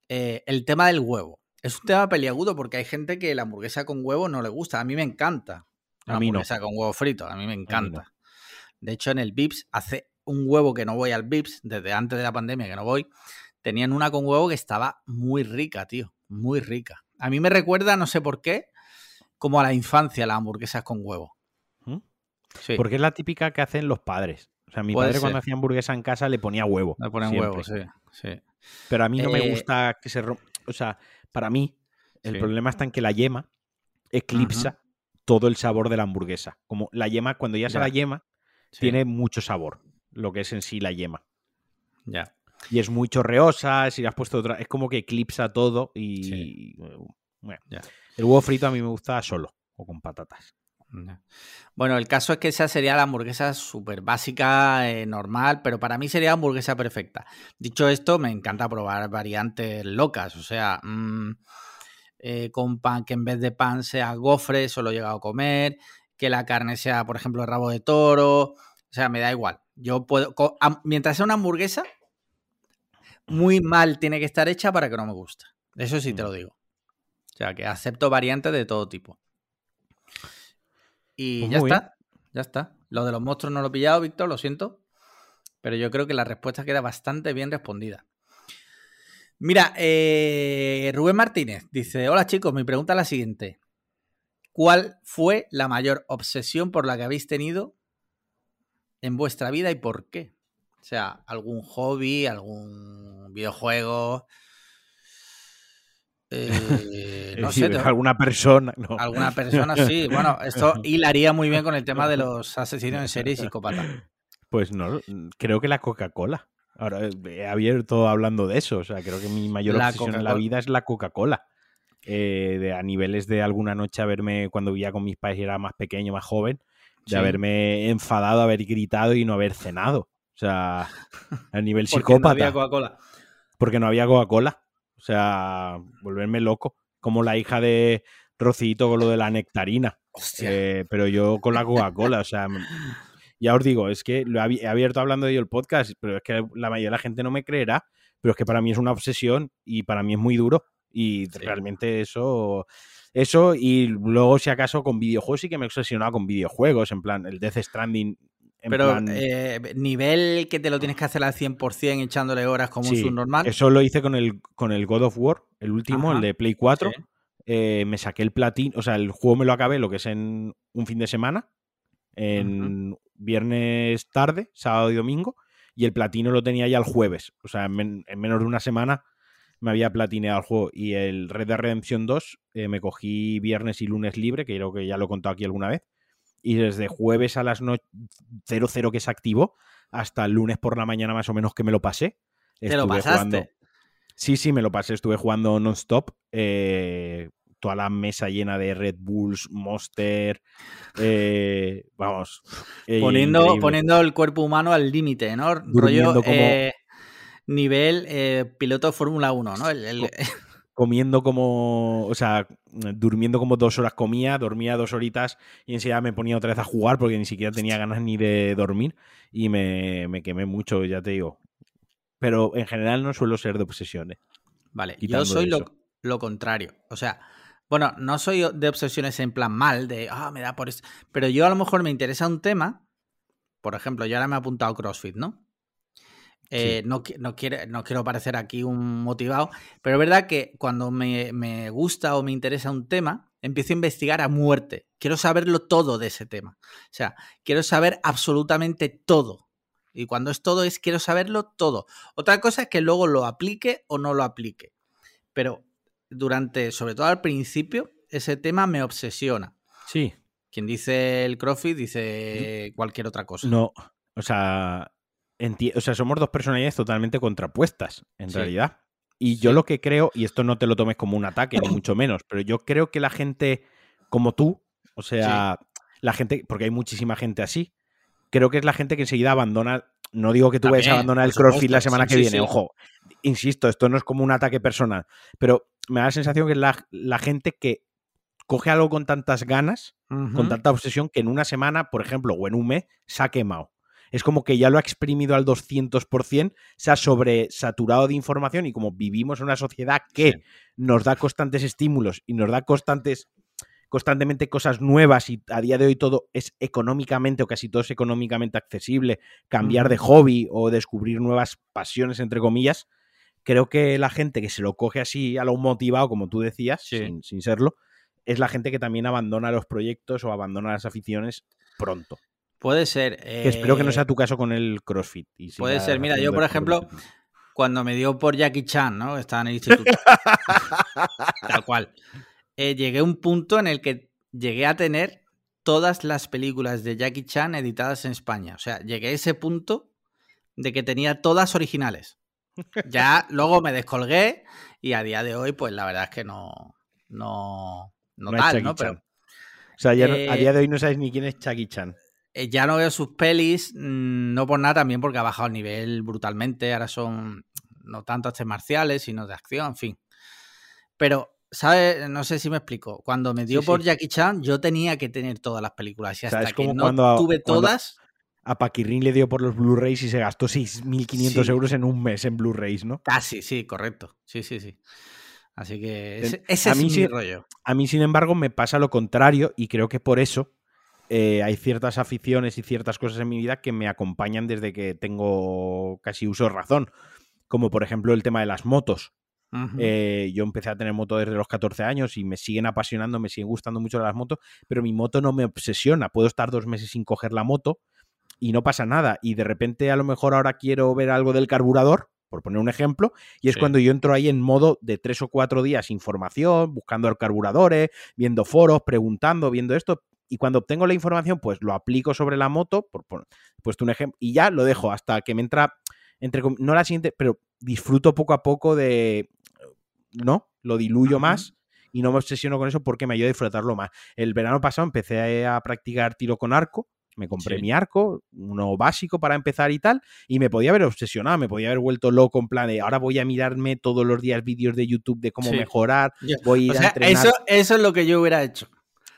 el tema del huevo. Es un tema peliagudo porque hay gente que la hamburguesa con huevo no le gusta. A mí me encanta. La hamburguesa con huevo frito, a mí me encanta. De hecho, en el Vips hace un huevo que no voy al Vips, desde antes de la pandemia que no voy, tenían una con huevo que estaba muy rica, tío, muy rica. A mí me recuerda, no sé por qué, como a la infancia las hamburguesas con huevo. Sí. Porque es la típica que hacen los padres. O sea, mi padre cuando hacía hamburguesa en casa le ponía huevo. Le ponen huevo, sí, sí. Pero a mí no me eh, gusta que se rompa. O sea, para mí, el problema está en que la yema eclipsa todo el sabor de la hamburguesa. Como la yema, cuando ya, se la yema, tiene mucho sabor lo que es en sí la yema. Ya. Y es muy chorreosa, si le has puesto otra, es como que eclipsa todo y... Bueno, El huevo frito a mí me gusta solo o con patatas. Bueno, el caso es que esa sería la hamburguesa súper básica, eh, normal, pero para mí sería la hamburguesa perfecta. Dicho esto, me encanta probar variantes locas, o sea, mm, eh, con pan que en vez de pan sea gofre, solo he llegado a comer, que la carne sea, por ejemplo, rabo de toro, o sea, me da igual. Yo puedo, mientras sea una hamburguesa, muy mal tiene que estar hecha para que no me guste. Eso sí te lo digo. O sea, que acepto variantes de todo tipo. Y pues ya está, ya está. Lo de los monstruos no lo he pillado, Víctor, lo siento. Pero yo creo que la respuesta queda bastante bien respondida. Mira, eh, Rubén Martínez dice: Hola chicos, mi pregunta es la siguiente. ¿Cuál fue la mayor obsesión por la que habéis tenido en vuestra vida y por qué? O sea, algún hobby, algún videojuego. Eh, no sé. Alguna persona. Alguna persona, sí. Bueno, esto hilaría muy bien con el tema de los asesinos en serie y psicópatas. Pues no, creo que la Coca-Cola. Ahora he abierto hablando de eso. O sea, creo que mi mayor obsesión en la vida es la Coca-Cola. Eh, de, a niveles de alguna noche a verme cuando vivía con mis padres y era más pequeño, más joven, de haberme enfadado, haber gritado y no haber cenado. O sea, a nivel psicópata. Porque no había Coca-Cola. Porque no había Coca-Cola. O sea, volverme loco. Como la hija de Rocito con lo de la nectarina. Eh, pero yo con la Coca-Cola, o sea, ya os digo, es que lo he abierto hablando de ello el podcast, pero es que la mayoría de la gente no me creerá, pero es que para mí es una obsesión y para mí es muy duro y realmente eso eso y luego, si acaso, con videojuegos sí que me he obsesionado con videojuegos, en plan, el Death Stranding. Pero eh, nivel que te lo tienes que hacer al 100% echándole horas como un subnormal. Eso lo hice con el, con el God of War, el último, el de Play 4. Eh, me saqué el platino, o sea, el juego me lo acabé, lo que es en un fin de semana, en viernes tarde, sábado y domingo, y el platino lo tenía ya el jueves. O sea, en menos de una semana me había platineado el juego. Y el Red Dead Redemption 2 eh, me cogí viernes y lunes libre, que creo que ya lo he contado aquí alguna vez. Y desde jueves a las 00 que se activó hasta el lunes por la mañana más o menos que me lo pasé. ¿Te lo pasaste? Sí, sí, me lo pasé. Estuve jugando non-stop. Eh, toda la mesa llena de Red Bulls, Monster. Eh, vamos. poniendo, poniendo el cuerpo humano al límite, ¿no? Rollo, como nivel eh, piloto de Fórmula 1, ¿no? Comiendo como, o sea, durmiendo como dos horas comía, dormía dos horitas y enseguida me ponía otra vez a jugar porque ni siquiera tenía ganas ni de dormir y me, quemé mucho, ya te digo. Pero en general no suelo ser de obsesiones. Vale, yo soy lo, lo, contrario. O sea, bueno, no soy de obsesiones en plan mal, de, ah, me da por eso. Pero yo a lo mejor me interesa un tema por ejemplo, yo ahora me he apuntado CrossFit, ¿no? Eh, no, no, no quiero parecer aquí un motivado, pero es verdad que cuando me, me, gusta o me interesa un tema, empiezo a investigar a muerte. Quiero saberlo todo de ese tema. O sea, quiero saber absolutamente todo. Y cuando es todo, es quiero saberlo todo. Otra cosa es que luego lo aplique o no lo aplique. Pero durante, sobre todo al principio, ese tema me obsesiona. Sí. Quien dice el CrossFit dice cualquier otra cosa. No, o sea, o sea, somos dos personalidades totalmente contrapuestas, en realidad. Y yo lo que creo, y esto no te lo tomes como un ataque, ni mucho menos, pero yo creo que la gente como tú, o sea, la gente, porque hay muchísima gente así, creo que es la gente que enseguida abandona. No digo que tú vayas a abandonar el CrossFit la semana que viene, ojo. Insisto, esto no es como un ataque personal, pero me da la sensación que es la, gente que coge algo con tantas ganas, con tanta obsesión, que en una semana, por ejemplo, o en un mes, se ha quemado es como que ya lo ha exprimido al 200%, se ha sobresaturado de información y como vivimos en una sociedad que nos da constantes estímulos y nos da constantes constantemente cosas nuevas y a día de hoy todo es económicamente o casi todo es económicamente accesible, cambiar de hobby o descubrir nuevas pasiones, entre comillas, creo que la gente que se lo coge así a lo motivado, como tú decías, sin, sin, serlo, es la gente que también abandona los proyectos o abandona las aficiones pronto. Puede ser. espero que no sea eh, tu caso con el CrossFit. puede ser. Mira, yo, por ejemplo, cuando me dio por Jackie Chan, ¿no? Estaba en el instituto. tal cual. Eh, llegué a un punto en el que llegué a tener todas las películas de Jackie Chan editadas en España. O sea, llegué a ese punto de que tenía todas originales. Ya luego me descolgué y a día de hoy, pues la verdad es que no. No, no, tal, ¿no? Pero. O sea, ya a eh, día de hoy no sabes ni quién es Jackie Chan. Eh, ya no veo sus pelis, mm, no por nada también porque ha bajado el nivel brutalmente, ahora son no tanto artes marciales, sino de acción, en fin. Pero, ¿sabes? No sé si me explico. Cuando me dio por Jackie Chan, yo tenía que tener todas las películas y hasta que no tuve todas... A Paquirrin le dio por los Blu-rays y se gastó 6.500 euros en un mes en Blu-rays, ¿no? Casi, sí, correcto. Sí, sí, sí. Así que ese, es mi rollo. A mí, sin embargo, me pasa lo contrario y creo que por eso eh, hay ciertas aficiones y ciertas cosas en mi vida que me acompañan desde que tengo casi uso de razón. Como por ejemplo el tema de las motos. Eh, yo empecé a tener moto desde los 14 años y me siguen apasionando, me siguen gustando mucho las motos, pero mi moto no me obsesiona. Puedo estar dos meses sin coger la moto y no pasa nada. Y de repente a lo mejor ahora quiero ver algo del carburador, por poner un ejemplo, y es cuando yo entro ahí en modo de tres o cuatro días información, buscando carburadores, viendo foros, preguntando, viendo esto, y cuando obtengo la información, pues lo aplico sobre la moto, por, puesto un ejemplo, y ya lo dejo hasta que me entra, entre, no la siguiente, pero disfruto poco a poco de, ¿no? Lo diluyo más y no me obsesiono con eso porque me ayuda a disfrutarlo más. El verano pasado empecé a, practicar tiro con arco, me compré mi arco, uno básico para empezar y tal, y me podía haber obsesionado, me podía haber vuelto loco en plan de ahora voy a mirarme todos los días vídeos de YouTube de cómo mejorar, voy a ir a entrenar. Eso, eso es lo que yo hubiera hecho.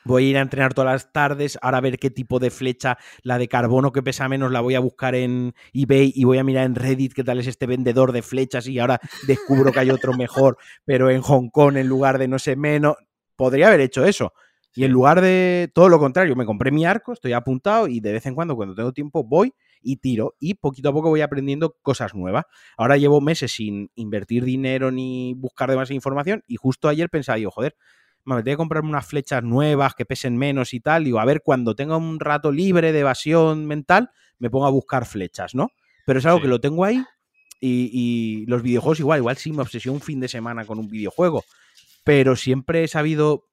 Voy a ir a entrenar todas las tardes, ahora a ver qué tipo de flecha, la de carbono que pesa menos, la voy a buscar en eBay y voy a mirar en Reddit qué tal es este vendedor de flechas y ahora descubro que hay otro mejor, pero en Hong Kong en lugar de no sé menos. Podría haber hecho eso. Y en lugar de todo lo contrario, me compré mi arco, estoy apuntado y de vez en cuando, cuando tengo tiempo, voy y tiro. Y poquito a poco voy aprendiendo cosas nuevas. Ahora llevo meses sin invertir dinero ni buscar demasiada información y justo ayer pensaba, yo, joder, me tengo que comprarme unas flechas nuevas que pesen menos y tal. Digo, a ver, cuando tenga un rato libre de evasión mental, me pongo a buscar flechas, ¿no? Pero es algo que lo tengo ahí y, los videojuegos igual, igual sí me obsesiono un fin de semana con un videojuego, pero siempre he sabido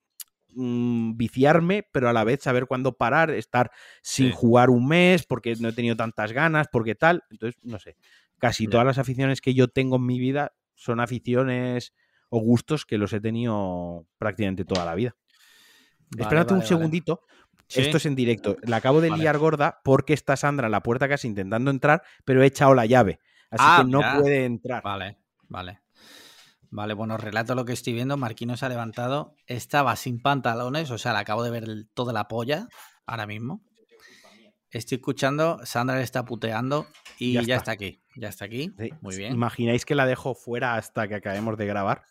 mm, viciarme, pero a la vez saber cuándo parar, estar sin jugar un mes porque no he tenido tantas ganas, porque tal. Entonces, no sé, casi todas las aficiones que yo tengo en mi vida son aficiones o gustos que los he tenido prácticamente toda la vida. Espérate un segundito. Esto es en directo. La acabo de liar gorda porque está Sandra en la puerta casi intentando entrar, pero he echado la llave. Así ah, que no puede entrar. Vale, vale. Vale, bueno, relato lo que estoy viendo. Marquino se ha levantado. Estaba sin pantalones, o sea, le acabo de ver toda la polla ahora mismo. Estoy escuchando, Sandra le está puteando y ya, está. aquí. Ya está aquí. Muy bien. ¿Imagináis que la dejo fuera hasta que acabemos de grabar?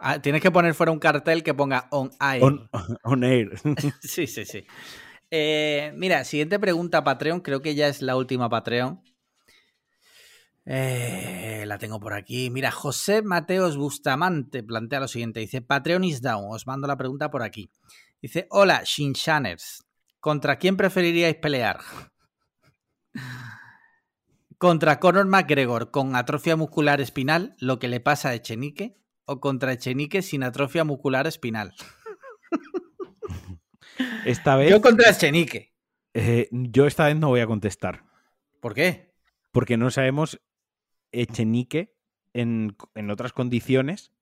Ah, tienes que poner fuera un cartel que ponga on air. On, air. sí, sí, sí. Eh, mira, siguiente pregunta, Patreon. Creo que ya es la última Patreon. Eh, la tengo por aquí. Mira, José Mateos Bustamante plantea lo siguiente. Dice, Patreon is down. Os mando la pregunta por aquí. Dice, hola, Shinshaners. ¿Contra quién preferiríais pelear? ¿Contra Conor McGregor con atrofia muscular espinal, lo que le pasa a Echenique? ¿O contra Echenique sin atrofia muscular espinal? Esta vez. Yo contra Echenique. Eh, yo esta vez no voy a contestar. ¿Por qué? Porque no sabemos Echenique en, en otras condiciones.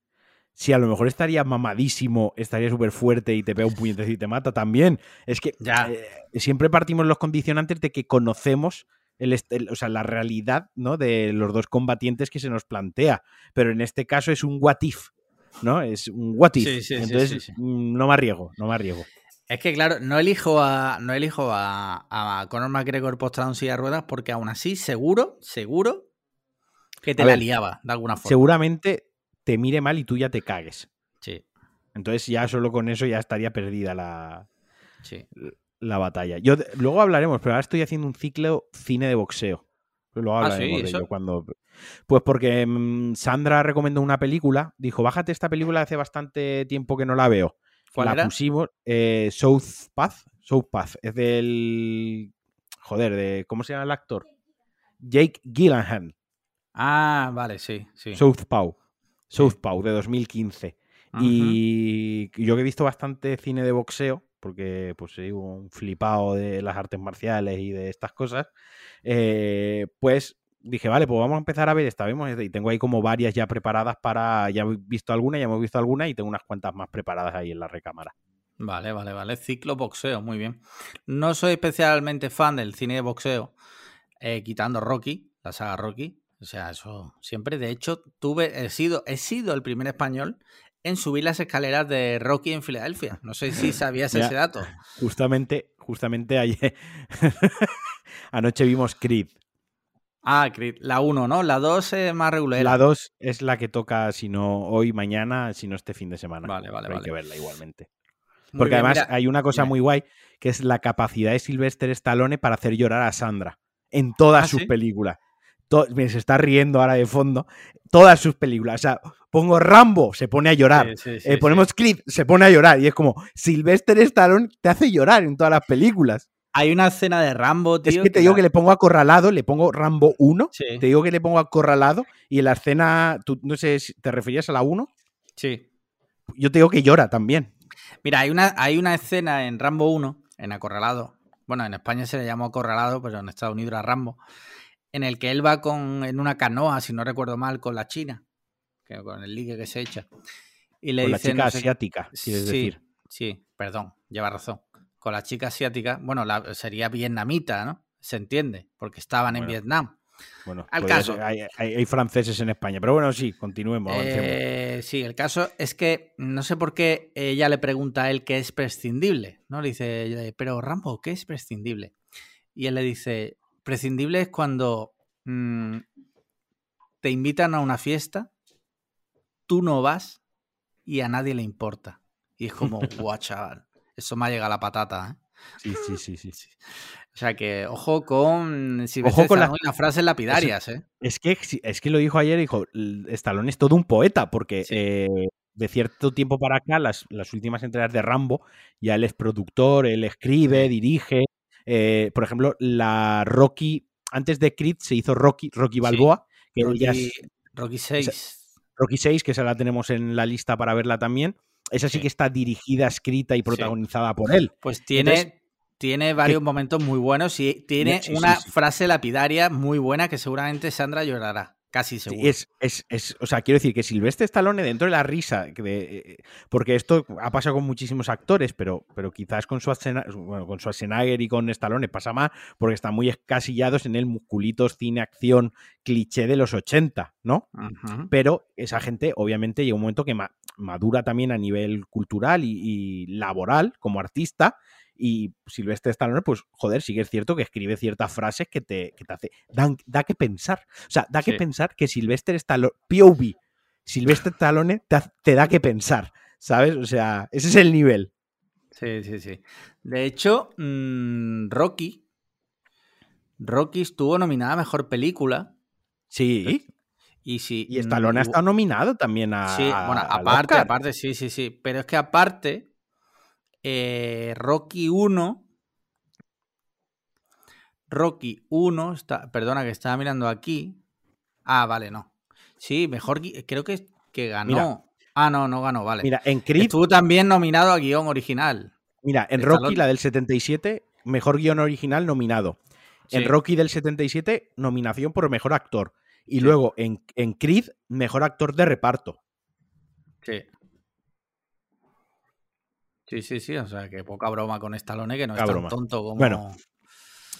Si a lo mejor estaría mamadísimo, estaría súper fuerte y te pega un puñetecito y te mata también. Es que ya. Eh, siempre partimos los condicionantes de que conocemos el, o sea, la realidad ¿no? de los dos combatientes que se nos plantea. Pero en este caso es un what if, ¿no? Es un what if. Sí, sí, Entonces sí, no me arriesgo, no me arriesgo. Es que claro, no elijo a, no elijo a, a Conor McGregor postrado en silla de ruedas porque aún así seguro, seguro que te A la ver, liaba de alguna forma. Seguramente te mire mal y tú ya te cagues. Sí, Entonces ya solo con eso ya estaría perdida la, sí. La batalla. Yo luego hablaremos, pero ahora estoy haciendo un ciclo cine de boxeo. Luego Ah, hablaremos sí, de ello cuando. Pues porque mm, Sandra recomendó una película. Dijo, bájate esta película hace bastante tiempo que no la veo. ¿Cuál la era? pusimos. eh, South Path. South Path. Es del. Joder, de. ¿Cómo se llama el actor? Jake Gyllenhaal. Ah, vale, sí, sí. Southpaw. Southpaw de 2015. Ujú. Y yo que he visto bastante cine de boxeo, porque pues soy un flipado de las artes marciales y de estas cosas, eh, pues dije, vale, pues vamos a empezar a ver esta. Vemos, y tengo ahí como varias ya preparadas para, ya he visto alguna, ya hemos visto alguna y tengo unas cuantas más preparadas ahí en la recámara. Vale, vale, vale. Ciclo boxeo, muy bien. No soy especialmente fan del cine de boxeo, eh, quitando Rocky, la saga Rocky. O sea, eso siempre. De hecho, tuve, he sido, he sido el primer español en subir las escaleras de Rocky en Filadelfia. No sé si sabías Ya. ese dato. Justamente, justamente ayer, anoche vimos Creed. Ah, Creed, la 1, ¿no? La 2 es más regular. La 2 es la que toca, si no hoy, mañana, si no este fin de semana. Vale, vale, Pero Hay vale. que verla igualmente. Muy Porque bien, además mira, hay una cosa muy guay, que es la capacidad de Sylvester Stallone para hacer llorar a Sandra en todas ¿Ah, sus sí? películas. Mira, se está riendo ahora de fondo. Todas sus películas. O sea, pongo Rambo, se pone a llorar. Sí, sí, sí, Eh, sí. ponemos Creed, se pone a llorar. Y es como, Sylvester Stallone te hace llorar en todas las películas. Hay una escena de Rambo, tío. es que te digo la- que le pongo acorralado, le pongo Rambo 1, Sí, te digo que le pongo acorralado y en la escena, tú, no sé si te referías a la 1, sí. yo te digo que llora también. Mira, hay una, hay una escena en Rambo 1, en Acorralado. Bueno, en España se le llamó Acorralado, pero en Estados Unidos era Rambo. En el que él va con, en una canoa, si no recuerdo mal, con la China. Que, con el ligue que se echa. Y le Con la chica no sé- asiática, quieres sí, decir. Sí, perdón, lleva razón. Con la chica asiática, bueno, la, sería vietnamita, ¿no? Se entiende, porque estaban en Vietnam. Bueno, Al caso. hay, hay- hay franceses en España, pero bueno, sí, continuemos, avancemos. Eh, sí, el caso es que no sé por qué ella le pregunta a él qué es prescindible, ¿no? Le dice, pero Rambo, ¿qué es prescindible? Y él le dice, prescindible es cuando mm, te invitan a una fiesta, tú no vas y a nadie le importa. Y es como, guau, chaval, eso me ha llegado a la patata, ¿eh? Sí, sí, sí, sí. O sea que, ojo con si Ojo con la- las frases lapidarias, ¿eh? Es que, es que lo dijo ayer, dijo, Stallone es todo un poeta, porque Sí. eh, de cierto tiempo para acá, las, las últimas entregas de Rambo, ya él es productor, él escribe, Sí. dirige. Eh, por ejemplo, la Rocky, antes de Creed se hizo Rocky, Rocky Balboa, que ya Rocky, es Rocky 6. Rocky 6, que esa la tenemos en la lista para verla también. Esa sí Sí. que está dirigida, escrita y protagonizada por él. Pues tiene, Entonces, tiene varios momentos muy buenos y tiene una frase lapidaria muy buena que seguramente Sandra llorará. Casi seguro. Es, es, es, o sea, quiero decir que Silvestre Stallone, dentro de la risa, de- eh, porque esto ha pasado con muchísimos actores, pero, pero quizás con Schwarzenegger, bueno, con Schwarzenegger y con Stallone pasa más, porque están muy escasillados en el musculitos, cine, acción, cliché de los 80, ¿no? Pero esa gente, obviamente, llega un momento que ma- madura también a nivel cultural y, y laboral como artista. Y Silvestre Stallone, pues, joder, sí que es cierto que escribe ciertas frases que te, que te hace. dan- da que pensar. O sea, da que Sí. pensar que Silvestre Stallone. POV. Silvestre Stallone te, da que pensar. ¿Sabes? O sea, ese es el nivel. Sí, sí, sí. De hecho, mm, Rocky. Rocky estuvo nominada a mejor película. Sí. Y sí. Y Stallone ha estado nominado también a. Sí, bueno, aparte, aparte, sí, sí, sí. Pero es que aparte, eh, Rocky 1. Rocky 1, está, perdona que estaba mirando aquí. Ah, vale, no. Sí, mejor, creo que, que ganó. ah, no, no ganó, vale. Mira, en Creed. Estuvo también nominado a guion original. Mira, en Rocky, la del 77, mejor guion original nominado. En Rocky del 77, nominación por mejor actor. Y luego en, en Creed, mejor actor de reparto. Sí. Sí, sí, sí. O sea, que poca broma con Stallone, que no es tan tonto como. Bueno,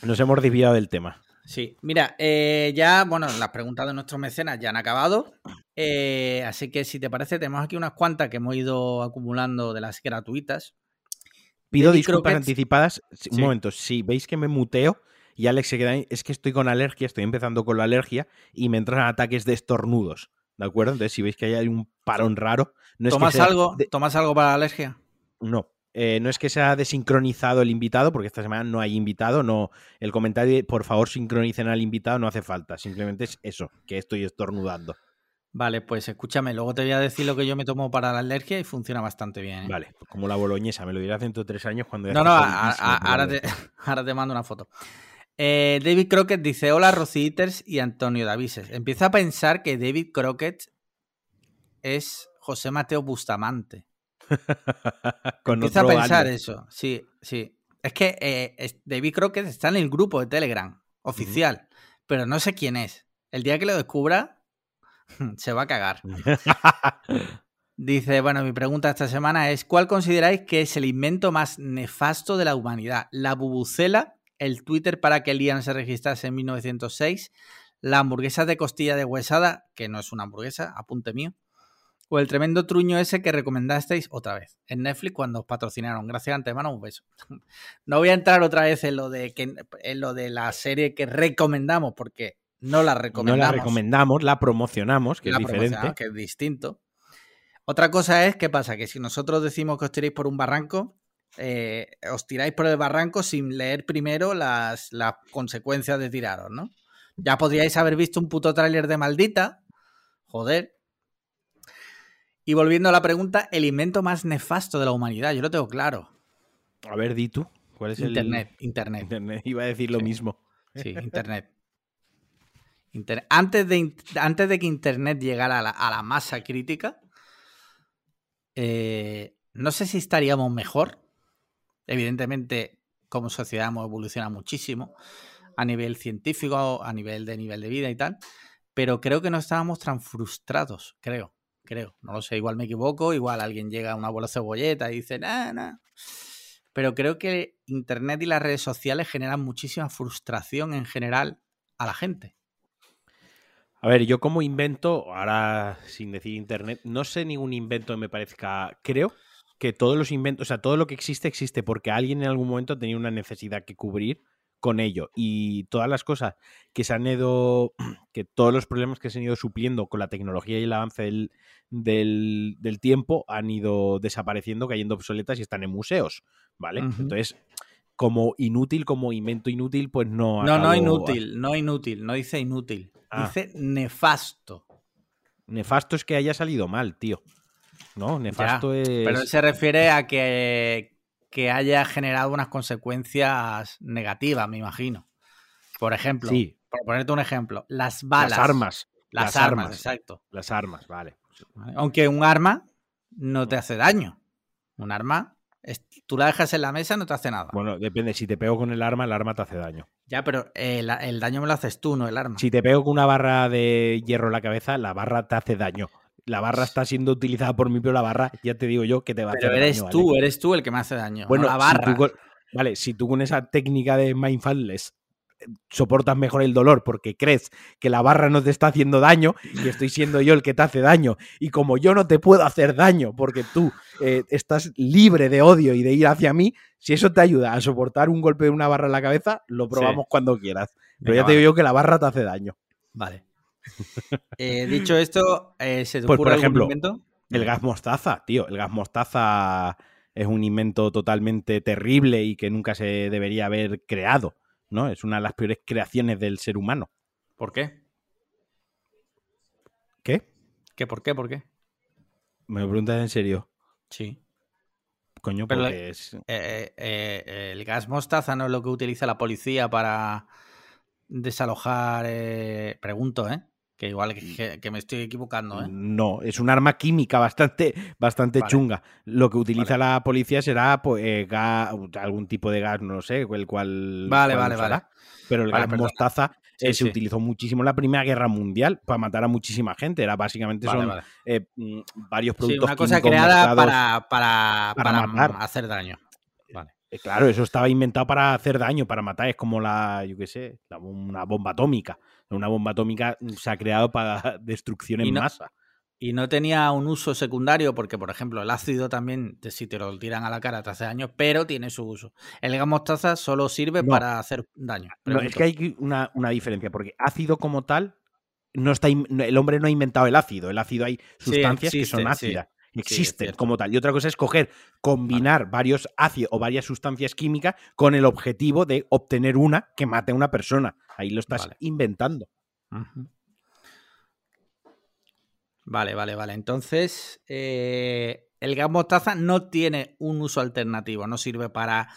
nos hemos desviado del tema. Sí, mira, eh, ya, bueno, las preguntas de nuestros mecenas ya han acabado. Eh, así que si te parece, tenemos aquí unas cuantas que hemos ido acumulando de las gratuitas. Pido disculpas anticipadas. Un momento, si veis que me muteo, y Alex se queda ahí, es que estoy con alergia, estoy empezando con la alergia y me entran ataques de estornudos. ¿De acuerdo? Entonces, si veis que hay un parón raro. No ¿Tomas, algo, ¿Tomas algo para la alergia? No. Eh, no es que sea desincronizado el invitado, porque esta semana no hay invitado, no. El comentario por favor sincronicen al invitado no hace falta. Simplemente es eso, que estoy estornudando. Vale, pues escúchame, luego te voy a decir lo que yo me tomo para la alergia y funciona bastante bien. ¿eh? Vale, pues como la boloñesa, me lo dirás dentro de tres años cuando... No, no, ahora te, ahora te mando una foto. Eh, David Crockett dice: Hola, Rosy y Antonio Davises. Empieza a pensar que David Crockett es José Mateo Bustamante. Empieza a pensar eso. Sí, sí. Es que eh, David Crockett está en el grupo de Telegram oficial, pero no sé quién es. El día que lo descubra, se va a cagar. Dice, bueno, mi pregunta esta semana es, ¿cuál consideráis que es el invento más nefasto de la humanidad? ¿La bubucela el Twitter para que Lian se registrase en 1906, la hamburguesa de costilla de huesada, que no es una hamburguesa, apunte mío, o el tremendo truño ese que recomendasteis otra vez en Netflix cuando os patrocinaron. Gracias antemano, un beso. No voy a entrar otra vez en lo de, que, en lo de la serie que recomendamos, porque no la recomendamos. No la recomendamos, la promocionamos, que es diferente. Que es distinto. Otra cosa es, ¿qué pasa? Que si nosotros decimos que os tiréis por un barranco, eh, os tiráis por el barranco sin leer primero las, consecuencias de tiraros, ¿no? Ya podríais haber visto un puto tráiler de maldita. Joder. Y volviendo a la pregunta, el invento más nefasto de la humanidad, yo lo tengo claro. A ver, di tú. ¿Cuál es Internet, el... Internet. Internet. Iba a decir lo mismo. Sí, Internet. Antes, de, antes de que Internet llegara a la, masa crítica, eh, no sé si estaríamos mejor Evidentemente, como sociedad hemos evolucionado muchísimo a nivel científico, a nivel de nivel de vida y tal, pero creo que no estábamos tan frustrados, creo, creo. No lo sé, igual me equivoco, igual alguien llega a una bola cebolleta y dice, nada, nada. Pero creo que Internet y las redes sociales generan muchísima frustración en general a la gente. A ver, yo como invento, ahora sin decir Internet, no sé ningún invento que me parezca, creo que todos los inventos, o sea, todo lo que existe existe porque alguien en algún momento tenía una necesidad que cubrir con ello y todas las cosas que se han ido, que todos los problemas que se han ido supliendo con la tecnología y el avance del, del, tiempo han ido desapareciendo, cayendo obsoletas y están en museos, ¿vale? Entonces, como inútil, como invento inútil, pues no. No, no inútil, no inútil, no dice inútil, ah. dice nefasto. Nefasto es que haya salido mal, tío. ¿no? Nefasto es. Pero se refiere a que, que, haya generado unas consecuencias negativas, me imagino. Por ejemplo, por ponerte un ejemplo, las balas. Las armas. Las, armas, exacto. Las armas, vale. Aunque un arma no te hace daño. Un arma, tú la dejas en la mesa, no te hace nada. Bueno, depende. Si te pego con el arma, el arma te hace daño. Ya, pero el, el daño me lo haces tú, no el arma. Si te pego con una barra de hierro en la cabeza, la barra te hace daño la barra está siendo utilizada por mí, pero la barra, ya te digo yo que te va a hacer daño. Pero eres tú, eres tú el que me hace daño. Bueno, la barra. vale, si tú con esa técnica de mindfulness eh, soportas mejor el dolor porque crees que la barra no te está haciendo daño y estoy siendo yo el que te hace daño. Y como yo no te puedo hacer daño porque tú eh, estás libre de odio y de ir hacia mí, si eso te ayuda a soportar un golpe de una barra en la cabeza, lo probamos cuando quieras. Pero ya te digo yo que la barra te hace daño. Vale. Eh, dicho esto, eh, ¿se te pues, por ejemplo, El gas mostaza, tío. El gas mostaza es un invento totalmente terrible y que nunca se debería haber creado, ¿no? Es una de las peores creaciones del ser humano. ¿Por qué? ¿Qué? ¿Qué por qué? ¿Por qué? ¿Me lo preguntas en serio? Sí. Coño, porque es... Eh, eh, eh, el gas mostaza no es lo que utiliza la policía para desalojar. pregunto, ¿eh? Que igual que, me estoy equivocando, ¿eh? No, es un arma química bastante, bastante chunga. Lo que utiliza la policía será pues, algún tipo de gas, no lo sé, el cual. Vale, vale, vale. Pero el gas mostaza se utilizó muchísimo en la Primera Guerra Mundial para matar a muchísima gente. Era básicamente son mm, varios productos. una cosa creada para, para, para, hacer daño. Eh, claro, eso estaba inventado para hacer daño, para matar. Es como la, yo qué sé, una bomba atómica. Una bomba atómica se ha creado para destrucción en masa. Y no tenía un uso secundario porque, por ejemplo, el ácido también, si te lo tiran a la cara te hace daño, pero tiene su uso. El gas mostaza solo sirve para hacer daño. No, es que hay una, diferencia, porque ácido como tal, no está, el hombre no ha inventado el ácido. El ácido hay sustancias que son ácidas. Existen como tal. Y otra cosa es coger, combinar varios ácidos o varias sustancias químicas con el objetivo de obtener una que mate a una persona. Ahí lo estás inventando. Vale, vale, vale. Entonces, eh, el gas mostaza no tiene un uso alternativo. No sirve para,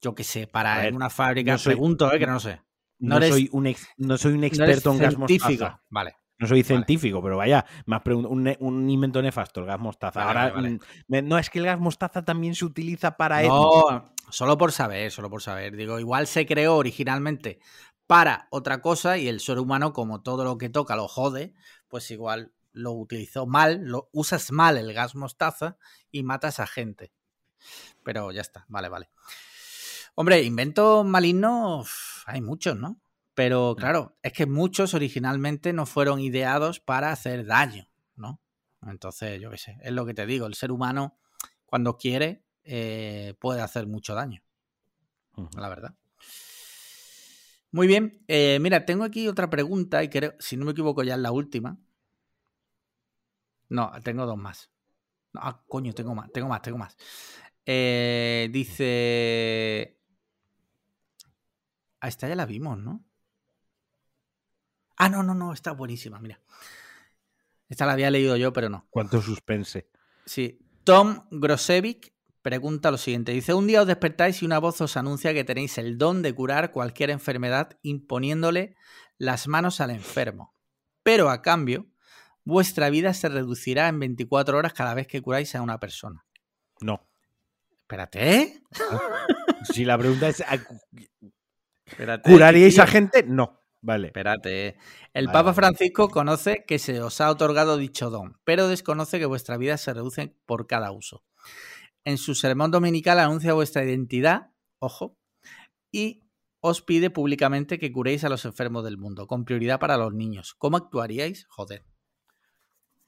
yo qué sé, para en una fábrica. No pregunto, eh, que no sé. No, soy, un no soy un experto en gas mostaza. Vale. No soy científico, pero vaya, más un, un, invento nefasto, el gas mostaza. Ahora, mm, no es que el gas mostaza también se utiliza para No, solo por saber, solo por saber. Digo, igual se creó originalmente para otra cosa y el ser humano, como todo lo que toca lo jode, pues igual lo utilizó mal, lo usas mal el gas mostaza y matas a gente. Pero ya está, vale, vale. Hombre, inventos malignos hay muchos, ¿no? Pero mm. claro, es que muchos originalmente no fueron ideados para hacer daño, ¿no? Entonces, yo qué sé, es lo que te digo, el ser humano cuando quiere eh, puede hacer mucho daño, la verdad. Muy bien, eh, mira, tengo aquí otra pregunta y creo, si no me equivoco ya es la última. No, tengo dos más. ah, coño, tengo más, tengo más, tengo más. Eh, dice... A esta ya la vimos, ¿no? Ah, no, no, no, está buenísima, mira. Esta la había leído yo, pero no. Cuánto suspense. Sí. Tom Grosevic pregunta lo siguiente. Dice, un día os despertáis y una voz os anuncia que tenéis el don de curar cualquier enfermedad imponiéndole las manos al enfermo. Pero a cambio, vuestra vida se reducirá en 24 horas cada vez que curáis a una persona. No. Espérate. ¿eh? si la pregunta es, ¿curaríais a gente? No. Vale. Espérate. ¿eh? El Papa Francisco conoce que se os ha otorgado dicho don, pero desconoce que vuestra vida se reduce por cada uso. En su sermón dominical anuncia vuestra identidad, ojo, y os pide públicamente que curéis a los enfermos del mundo, con prioridad para los niños. ¿Cómo actuaríais? Joder.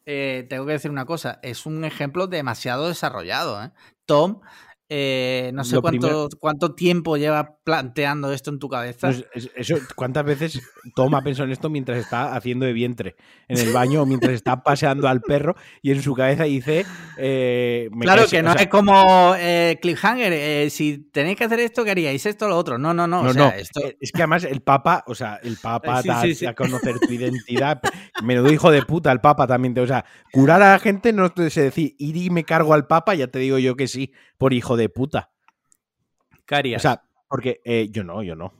Eh, tengo que decir una cosa, es un ejemplo demasiado desarrollado. ¿eh? Tom eh, no sé cuánto, cuánto tiempo lleva planteando esto en tu cabeza. Pues eso, ¿Cuántas veces toma pensado en esto mientras está haciendo de vientre en el baño o mientras está paseando al perro y en su cabeza dice... Eh, claro que no es como eh, Cliffhanger, si tenéis que hacer esto, ¿qué haríais? Esto lo otro. No, no, no. no, no. Esto... Es que además el Papa, o sea, el Papa da a conocer tu identidad. Menudo hijo de puta el Papa también. o sea, curar a la gente no te sé decir, ir y me cargo al Papa, ya te digo yo que sí, por hijo de puta. ¿Qué O sea, porque eh, yo no, yo no.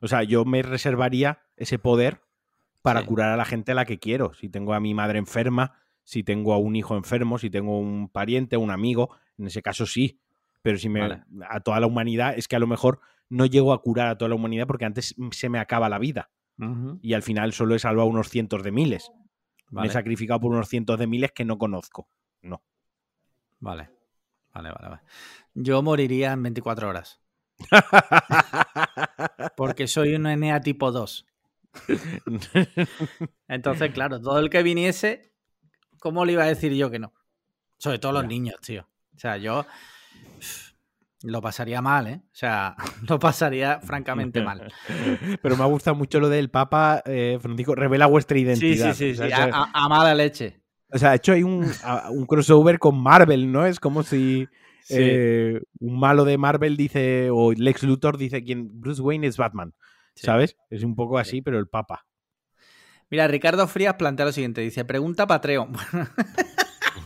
O sea, yo me reservaría ese poder para curar a la gente a la que quiero. Si tengo a mi madre enferma, si tengo a un hijo enfermo, si tengo un pariente, un amigo, en ese caso sí. Pero si me a toda la humanidad, es que a lo mejor no llego a curar a toda la humanidad porque antes se me acaba la vida. Y al final solo he salvado unos cientos de miles. Me he sacrificado por unos cientos de miles que no conozco. No. Vale. Vale, vale, vale. Yo moriría en 24 horas. Porque soy un Enea tipo 2. Entonces, claro, todo el que viniese, ¿cómo le iba a decir yo que no? Sobre todo los niños, tío. O sea, yo lo pasaría mal, ¿eh? O sea, lo pasaría francamente mal. Pero me ha gustado mucho lo del Papa eh, Francisco, revela vuestra identidad. Sí, sí, sí, a, mala leche. O sea, ha hecho ahí un, un crossover con Marvel, ¿no? Es como si Eh, un malo de Marvel dice, o Lex Luthor dice que Bruce Wayne es Batman. ¿Sabes? Es un poco así, pero el papa. Mira, Ricardo Frías plantea lo siguiente: dice, pregunta Patreon.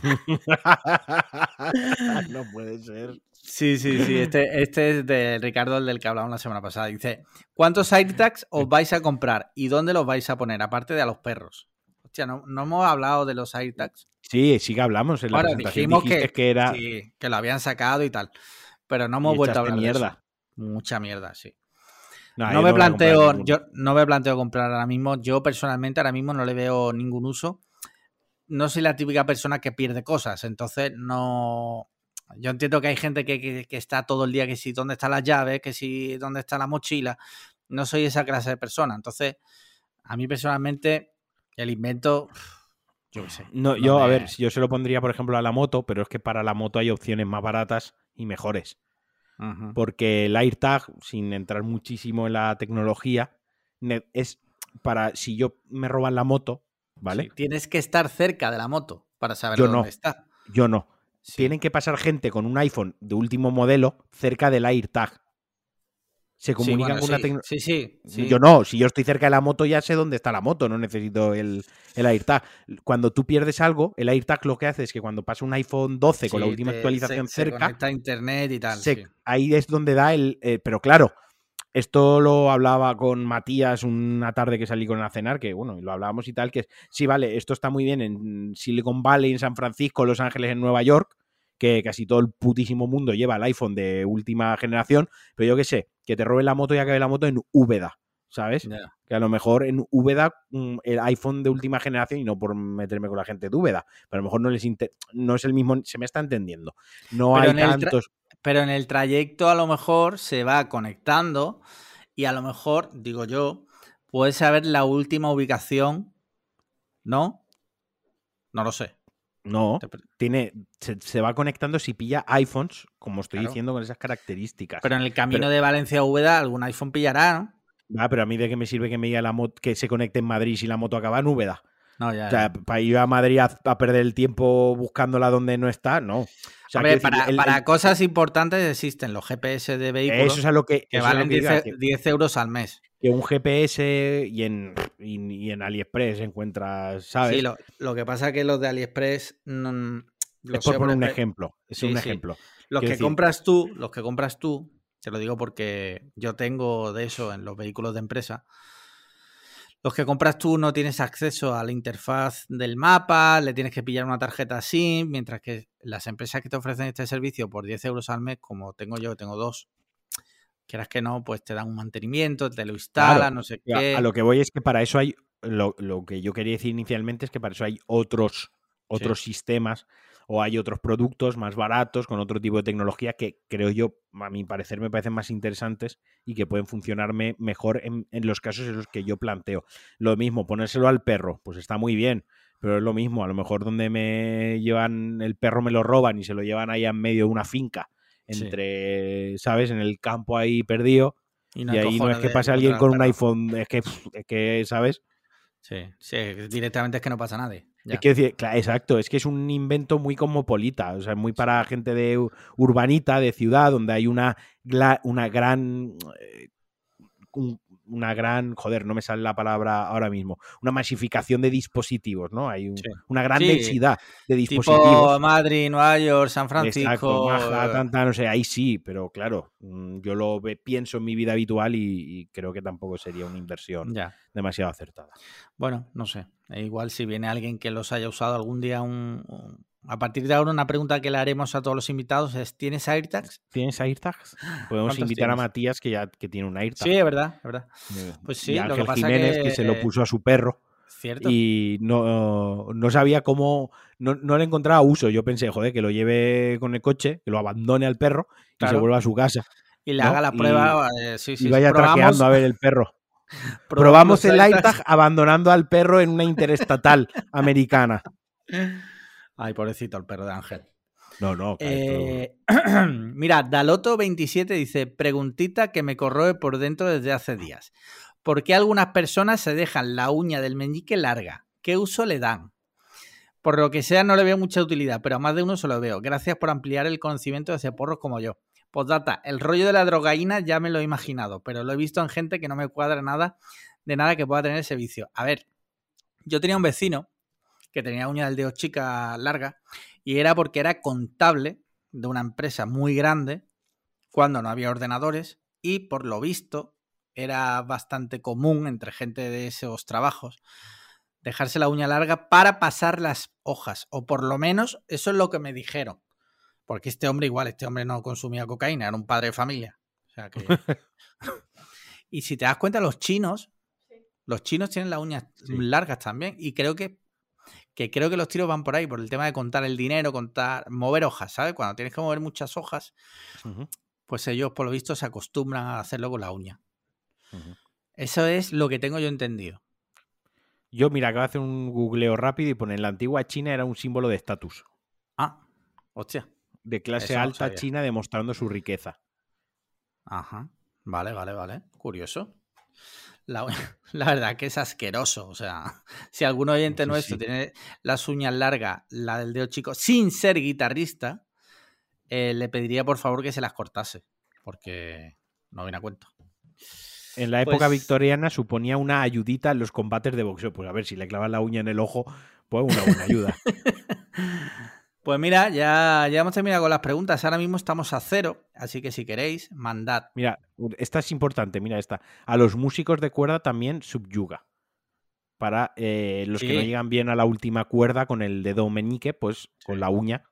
no puede ser. Sí, sí, sí. Este, este es de Ricardo, el del que hablamos la semana pasada. Dice: ¿Cuántos AirTags os vais a comprar y dónde los vais a poner? Aparte de a los perros. Hostia, no, hemos hablado de los AirTags. Sí, sí que hablamos en la presentación. Dijimos que, que, era... que lo habían sacado y tal. Pero no hemos vuelto a hablar mierda. de eso. Mucha mierda, sí. No, me planteo, yo no me planteo comprar ahora mismo. Yo personalmente ahora mismo no le veo ningún uso. No soy la típica persona que pierde cosas, entonces no. Yo entiendo que hay gente que, está todo el día que si dónde están las llaves, que si dónde está la mochila. No soy esa clase de persona. Entonces, a mí personalmente, el invento. Yo qué sé. No, yo, a ver, yo se lo pondría, por ejemplo, a la moto, pero es que para la moto hay opciones más baratas y mejores. Porque el AirTag, sin entrar muchísimo en la tecnología, es para si yo me roban la moto, ¿vale? tienes que estar cerca de la moto para saber dónde está. Yo no. Tienen que pasar gente con un iPhone de último modelo cerca del AirTag se comunican con una tecnología. Sí, sí, Yo no, si yo estoy cerca de la moto ya sé dónde está la moto, no necesito el, el AirTag. Cuando tú pierdes algo, el AirTag lo que hace es que cuando pasa un iPhone 12 con la última actualización cerca. Se a internet y tal. ahí es donde da el. Eh, pero claro, esto lo hablaba con Matías una tarde que salí con él a cenar, que bueno, lo hablábamos y tal, que sí, vale, esto está muy bien en Silicon Valley, en San Francisco, Los Ángeles, en Nueva York, que casi todo el putísimo mundo lleva el iPhone de última generación, pero yo qué sé, que te roben la moto y acabe la moto en Úbeda, ¿sabes? Que a lo mejor en Úbeda mm, el iPhone de última generación, y no por meterme con la gente de Úbeda, pero a lo mejor no les no es el mismo, se me está entendiendo. No hay tantos. Pero en el trayecto a lo mejor se va conectando y a lo mejor, digo yo, puedes saber la última ubicación, ¿no? No lo sé. No, tiene, se, va conectando si pilla iPhones, como estoy diciendo, con esas características. Pero en el camino de Valencia a Úbeda algún iPhone pillará, ¿no? Ah, pero a mí de qué me sirve que me diga la moto que se conecte en Madrid si la moto acaba en Úbeda. No, ya, o sea, para ir a Madrid a, perder el tiempo buscándola donde no está, no. O sea, para, cosas importantes existen los GPS de vehículos eso es lo que, valen 10, euros al mes que un GPS y en, y, en AliExpress encuentras, ¿sabes? Sí, lo, que pasa es que los de AliExpress... No, es por poner un ejemplo, es un ejemplo. Los que compras tú, los que compras tú, te lo digo porque yo tengo de eso en los vehículos de empresa, los que compras tú no tienes acceso a la interfaz del mapa, le tienes que pillar una tarjeta SIM, mientras que las empresas que te ofrecen este servicio por 10 euros al mes, como tengo yo, tengo dos, quieras que no, pues te dan un mantenimiento, te lo instalan, no sé qué. A lo que voy es que para eso hay, lo, que yo quería decir inicialmente es que para eso hay otros, otros sistemas o hay otros productos más baratos con otro tipo de tecnología que creo yo, a mi parecer, me parecen más interesantes y que pueden funcionarme mejor en, en los casos en los que yo planteo. Lo mismo, ponérselo al perro, pues está muy bien, pero es lo mismo, a lo mejor donde me llevan el perro me lo roban y se lo llevan ahí en medio de una finca entre, ¿sabes? En el campo ahí perdido. Y, ahí no es que pase alguien con un iPhone, es que, es que, ¿sabes? Sí, sí, directamente es que no pasa nada. Es que decir, exacto, es que es un invento muy cosmopolita, o sea, muy para gente de urbanita, de ciudad, donde hay una, una gran eh, una gran, joder, no me sale la palabra ahora mismo, una masificación de dispositivos, ¿no? Hay una gran densidad de dispositivos. Tipo Madrid, Nueva York, San Francisco. Exacto, no sé, ahí sí, pero claro, mm, yo lo pienso en mi vida habitual y, creo que tampoco sería una inversión demasiado acertada. Bueno, no sé, igual si viene alguien que los haya usado algún día un a partir de ahora, una pregunta que le haremos a todos los invitados es: ¿tienes AirTags? ¿Tienes AirTags? Podemos invitar a Matías, que ya que tiene un AirTag. Sí, es verdad, es verdad. Pues sí, y Ángel Jiménez, que... se lo puso a su perro. ¿Cierto? Y no, no sabía cómo. No, no, le encontraba uso. Yo pensé, joder, que lo lleve con el coche, que lo abandone al perro y se vuelva a su casa. Y le haga la prueba. Eh, sí, sí, y vaya traqueando a ver el perro. Probamos el AirTag abandonando al perro en una interestatal americana. Ay, pobrecito el perro de Ángel. No, no. Eh, mira, Daloto27 dice: Preguntita que me corroe por dentro desde hace días. ¿Por qué algunas personas se dejan la uña del meñique larga? ¿Qué uso le dan? Por lo que sea, no le veo mucha utilidad, pero a más de uno se lo veo. Gracias por ampliar el conocimiento de ese porros como yo. Postdata, el rollo de la drogaína ya me lo he imaginado, pero lo he visto en gente que no me cuadra nada de nada que pueda tener ese vicio. A ver, yo tenía un vecino que tenía uña del dedo chica larga y era porque era contable de una empresa muy grande cuando no había ordenadores y por lo visto era bastante común entre gente de esos trabajos dejarse la uña larga para pasar las hojas, o por lo menos eso es lo que me dijeron. Porque este hombre igual, este hombre no consumía cocaína, era un padre de familia. y si te das cuenta, los chinos, los chinos tienen las uñas largas también, y creo que, que creo que los tiros van por ahí, por el tema de contar el dinero, contar, mover hojas, ¿sabes? Cuando tienes que mover muchas hojas, pues ellos por lo visto se acostumbran a hacerlo con la uña. Eso es lo que tengo yo entendido. Yo, mira, acabo de hacer un googleo rápido y pone en la antigua China era un símbolo de estatus. Ah, hostia. De clase alta china demostrando su riqueza. Ajá. Vale, vale, vale. Curioso. La, verdad que es asqueroso. O sea, si algún oyente nuestro tiene las uñas largas, la del dedo chico, sin ser guitarrista, eh, le pediría por favor que se las cortase. Porque no viene a cuento. En la época pues victoriana suponía una ayudita en los combates de boxeo. Pues a ver, si le clavas la uña en el ojo, pues una buena ayuda. pues mira, ya, ya hemos terminado con las preguntas. Ahora mismo estamos a cero, así que si queréis, mandad. Mira, esta es importante, mira esta. A los músicos de cuerda también subyuga. Para eh, los que no llegan bien a la última cuerda con el dedo meñique, pues con la uña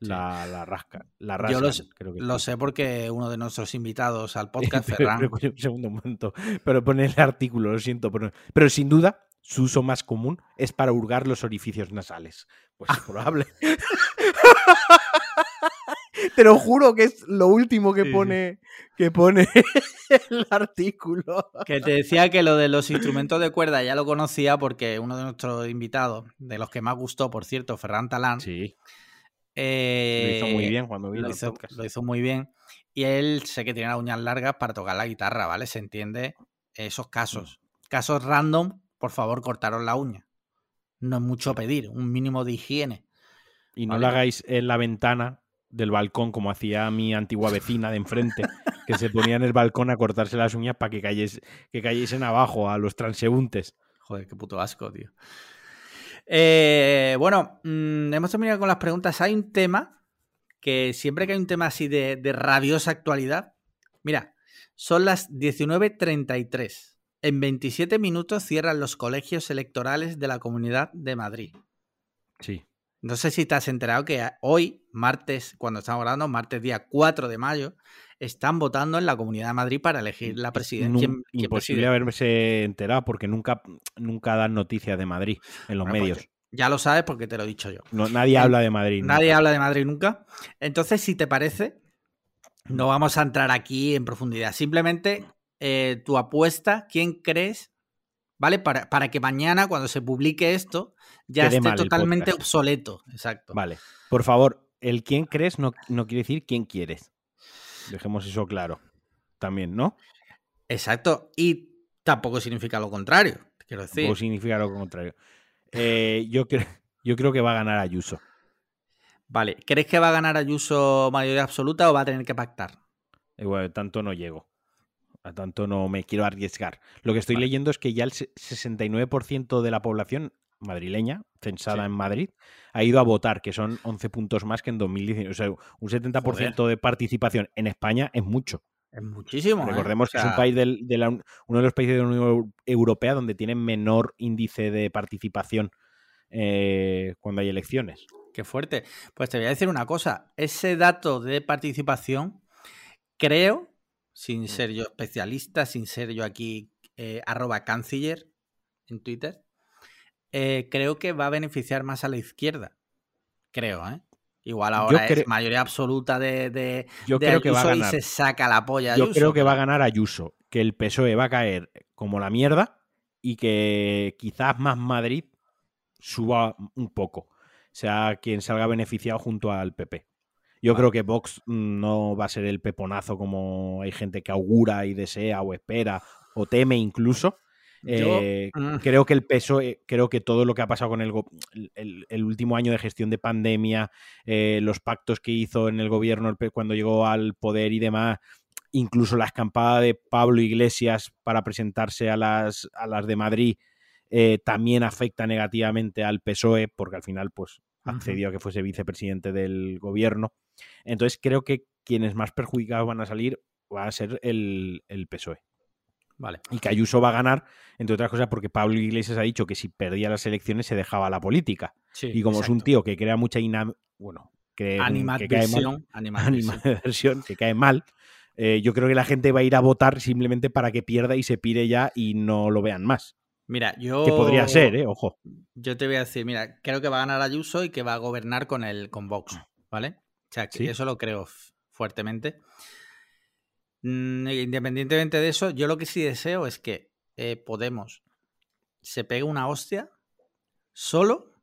la, rasca. La Yo lo, sé porque uno de nuestros invitados al podcast, Ferran. un segundo momento. Pero pone el artículo, lo siento. Pero, pero sin duda, su uso más común es para hurgar los orificios nasales. Pues es probable. Te lo juro que es lo último que pone, que pone el artículo. Que te decía que lo de los instrumentos de cuerda ya lo conocía porque uno de nuestros invitados, de los que más gustó, por cierto, Ferran Talán, sí lo hizo muy bien cuando vino lo hizo, Lo hizo muy bien. Y él sé que tiene las uñas largas para tocar la guitarra, ¿vale? Se entiende esos mm. casos. Casos random, por favor, cortaros la uña. No es mucho pedir, un mínimo de higiene. Y no lo hagáis en la ventana del balcón como hacía mi antigua vecina de enfrente, que se ponía en el balcón a cortarse las uñas para que, cayes, que cayesen abajo a los transeúntes. Joder, qué puto asco, tío. Eh, bueno, mm, hemos terminado con las preguntas. Hay un tema que siempre que hay un tema así de, de rabiosa actualidad, mira, son las 19.33. En 27 minutos cierran los colegios electorales de la Comunidad de Madrid. Sí. No sé si te has enterado que hoy, martes, cuando estamos hablando, martes día 4 de mayo, están votando en la Comunidad de Madrid para elegir la presidencia. imposible haberse enterado porque nunca, nunca dan noticias de Madrid en los pues medios. ya lo sabes porque te lo he dicho yo. No, nadie habla de Madrid. Nadie habla de Madrid nunca. Entonces, si te parece, no vamos a entrar aquí en profundidad. Simplemente eh, tu apuesta, ¿quién crees? ¿Vale? Para, para, que mañana, cuando se publique esto, ya esté totalmente obsoleto. Exacto. Vale. Por favor, el quién crees no, no quiere decir quién quieres. Dejemos eso claro. También, ¿no? Exacto. Y tampoco significa lo contrario, quiero decir. Tampoco significa lo contrario. Eh, yo, creo, yo creo que va a ganar Ayuso. Vale. ¿Crees que va a ganar Ayuso mayoría absoluta o va a tener que pactar? Igual, tanto no llego. A tanto no me quiero arriesgar. Lo que estoy leyendo es que ya el 69% de la población madrileña, censada en Madrid, ha ido a votar, que son 11 puntos más que en 2019. O sea, un 70% de participación en España es mucho. Es muchísimo. ¿eh? Recordemos que es un país de uno de los países de la Unión Europea donde tienen menor índice de participación eh, cuando hay elecciones. Qué fuerte. Pues te voy a decir una cosa. Ese dato de participación, creo, sin mm. ser yo especialista, sin ser yo aquí eh, arroba canciller en Twitter, eh, creo que va a beneficiar más a la izquierda. Creo, ¿eh? Igual ahora es mayoría absoluta de, yo creo que va a ganar. y se saca la polla. Yo creo que va a ganar Ayuso, que el PSOE va a caer como la mierda y que quizás más Madrid suba un poco, sea quien salga beneficiado junto al PP. Yo creo que Vox no va a ser el peponazo como hay gente que augura y desea o espera o teme incluso, Eh, mm. Creo que el peso, creo que todo lo que ha pasado con el, el, último año de gestión de pandemia, eh, los pactos que hizo en el gobierno cuando llegó al poder y demás, incluso la escampada de Pablo Iglesias para presentarse a las, a las de Madrid, eh, también afecta negativamente al PSOE, porque al final, pues, accedió a que fuese vicepresidente del gobierno. Entonces, creo que quienes más perjudicados van a salir va a ser el, el PSOE. Vale. Y que Ayuso va a ganar, entre otras cosas, porque Pablo Iglesias ha dicho que si perdía las elecciones se dejaba la política. y como es un tío que crea mucha bueno, que, que cae mal, que cae mal, eh, yo creo que la gente va a ir a votar simplemente para que pierda y se pire ya y no lo vean más. Mira, yo. Que podría ser, ¿eh? Ojo. Yo te voy a decir, mira, creo que va a ganar Ayuso y que va a gobernar con el con Vox, ¿vale? O sea, que eso lo creo fuertemente. Mm, independientemente de eso, yo lo que sí deseo es que eh, Podemos se pegue una hostia solo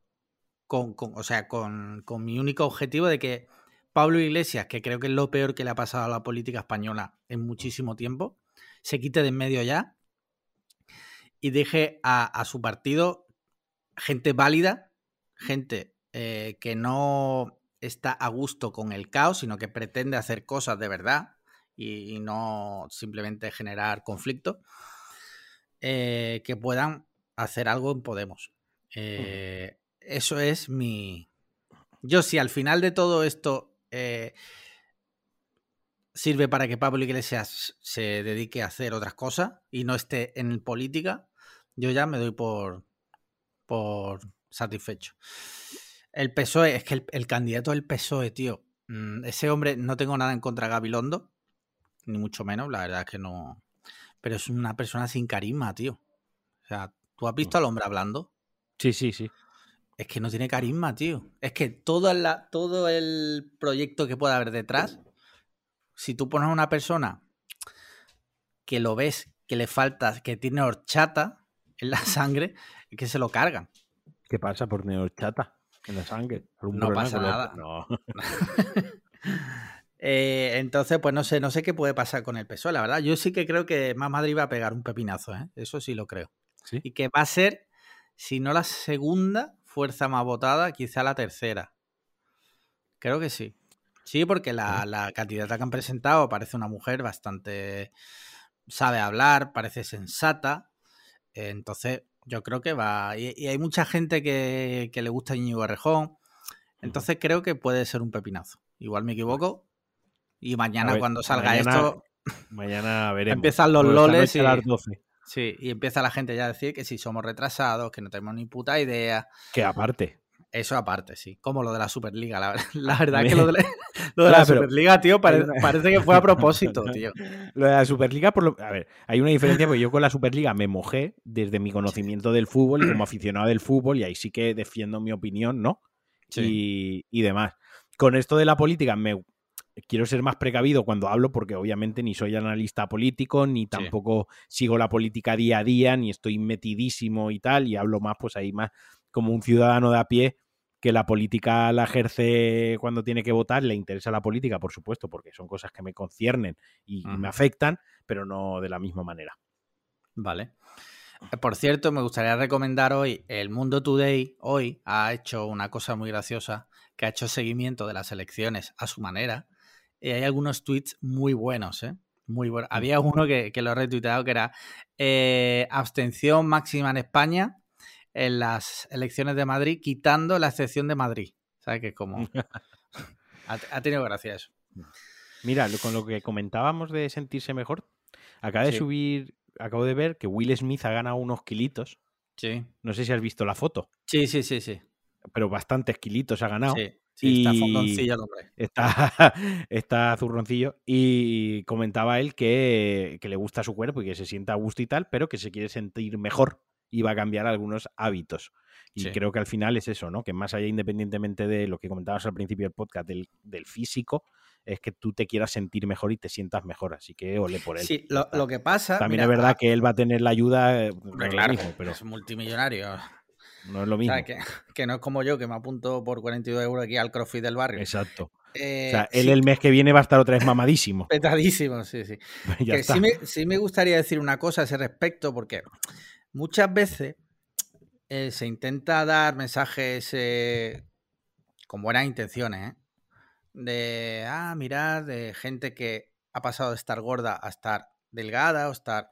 con, o sea, con, con, mi único objetivo de que Pablo Iglesias, que creo que es lo peor que le ha pasado a la política española en muchísimo tiempo, se quite de en medio ya y deje a, su partido gente válida, gente eh, que no está a gusto con el caos, sino que pretende hacer cosas de verdad y, no simplemente generar conflicto, eh, que puedan hacer algo en Podemos. Eh, eso es mi... Yo si al final de todo esto sirve para que Pablo Iglesias se dedique a hacer otras cosas y no esté en política, yo ya me doy por, por satisfecho. El PSOE, es que el, candidato del PSOE, tío, mm, ese hombre, no tengo nada en contra de Gabilondo, ni mucho menos, la verdad es que no. Pero es una persona sin carisma, tío. O sea, ¿tú has visto al hombre hablando? Sí, sí, sí. Es que no tiene carisma, tío. Es que todo, la, todo el proyecto que pueda haber detrás si tú pones a una persona que lo ves, que le falta, que tiene horchata en la sangre, que se lo cargan. ¿Qué pasa por tener horchata en la sangre? No pasa nada. Eh, entonces, pues no sé, no sé qué puede pasar con el PSOE, la verdad. Yo sí que creo que Más Madrid va a pegar un pepinazo, ¿eh? eso sí lo creo. Y que va a ser, si no la segunda fuerza más votada, quizá la tercera. Creo que sí. Sí, porque la, candidata que han presentado parece una mujer bastante. sabe hablar, parece sensata. Entonces, yo creo que va. Y, hay mucha gente que, le gusta Íñigo Rejón. Entonces, creo que puede ser un pepinazo. Igual me equivoco. Y mañana, cuando salga esto. Mañana veremos. Empiezan los loles. Y, las 12. Sí, y empieza la gente ya a decir que si somos retrasados, que no tenemos ni puta idea. Que aparte, eso aparte, sí. Como lo de la Superliga. La, verdad que lo de, la, Superliga, tío, parece que fue a propósito, tío. Lo de la Superliga, por lo, a ver, hay una diferencia porque yo con la Superliga me mojé desde mi conocimiento del fútbol y como aficionado del fútbol y ahí sí que defiendo mi opinión, ¿no? Y, y demás. Con esto de la política me quiero ser más precavido cuando hablo porque obviamente ni soy analista político, ni tampoco sigo la política día a día, ni estoy metidísimo y tal, y hablo más pues ahí más como un ciudadano de a pie que la política la ejerce cuando tiene que votar, le interesa la política, por supuesto, porque son cosas que me conciernen y me afectan, pero no de la misma manera. Vale. Eh, por cierto, me gustaría recomendar hoy, El Mundo Today hoy ha hecho una cosa muy graciosa, que ha hecho seguimiento de las elecciones a su manera, y hay algunos tweets muy buenos, ¿eh? Muy buenos. Había uno que, lo he retuiteado que era eh, abstención máxima en España, en las elecciones de Madrid, quitando la excepción de Madrid. ¿Sabes? Que como... ha, tenido gracia eso. Mira, con lo que comentábamos de sentirse mejor, acaba de subir, acabo de ver que Will Smith ha ganado unos kilitos. Sí. No sé si has visto la foto. Sí, sí, sí, sí. Pero bastantes kilitos ha ganado. Sí. Sí, está fondoncillo el hombre. Está, está zurroncillo. Y comentaba él que, que, le gusta su cuerpo y que se sienta a gusto y tal, pero que se quiere sentir mejor y va a cambiar algunos hábitos. Y creo que al final es eso, ¿no? Que más allá, independientemente de lo que comentabas al principio del podcast, del, físico, es que tú te quieras sentir mejor y te sientas mejor. Así que ole por él. Sí, lo, que pasa. También es verdad que él va a tener la ayuda. Eh, claro, pero es multimillonario. No es lo mismo. que, no es como yo, que me apunto por 42 euros aquí al CrossFit del barrio. Exacto. o sea, eh, él el mes que viene va a estar otra vez mamadísimo. Petadísimo, sí, sí. sí, me, sí me gustaría decir una cosa a ese respecto, porque muchas veces eh, se intenta dar mensajes eh, con buenas intenciones, ¿eh? De, ah, mirar, de gente que ha pasado de estar gorda a estar delgada o estar...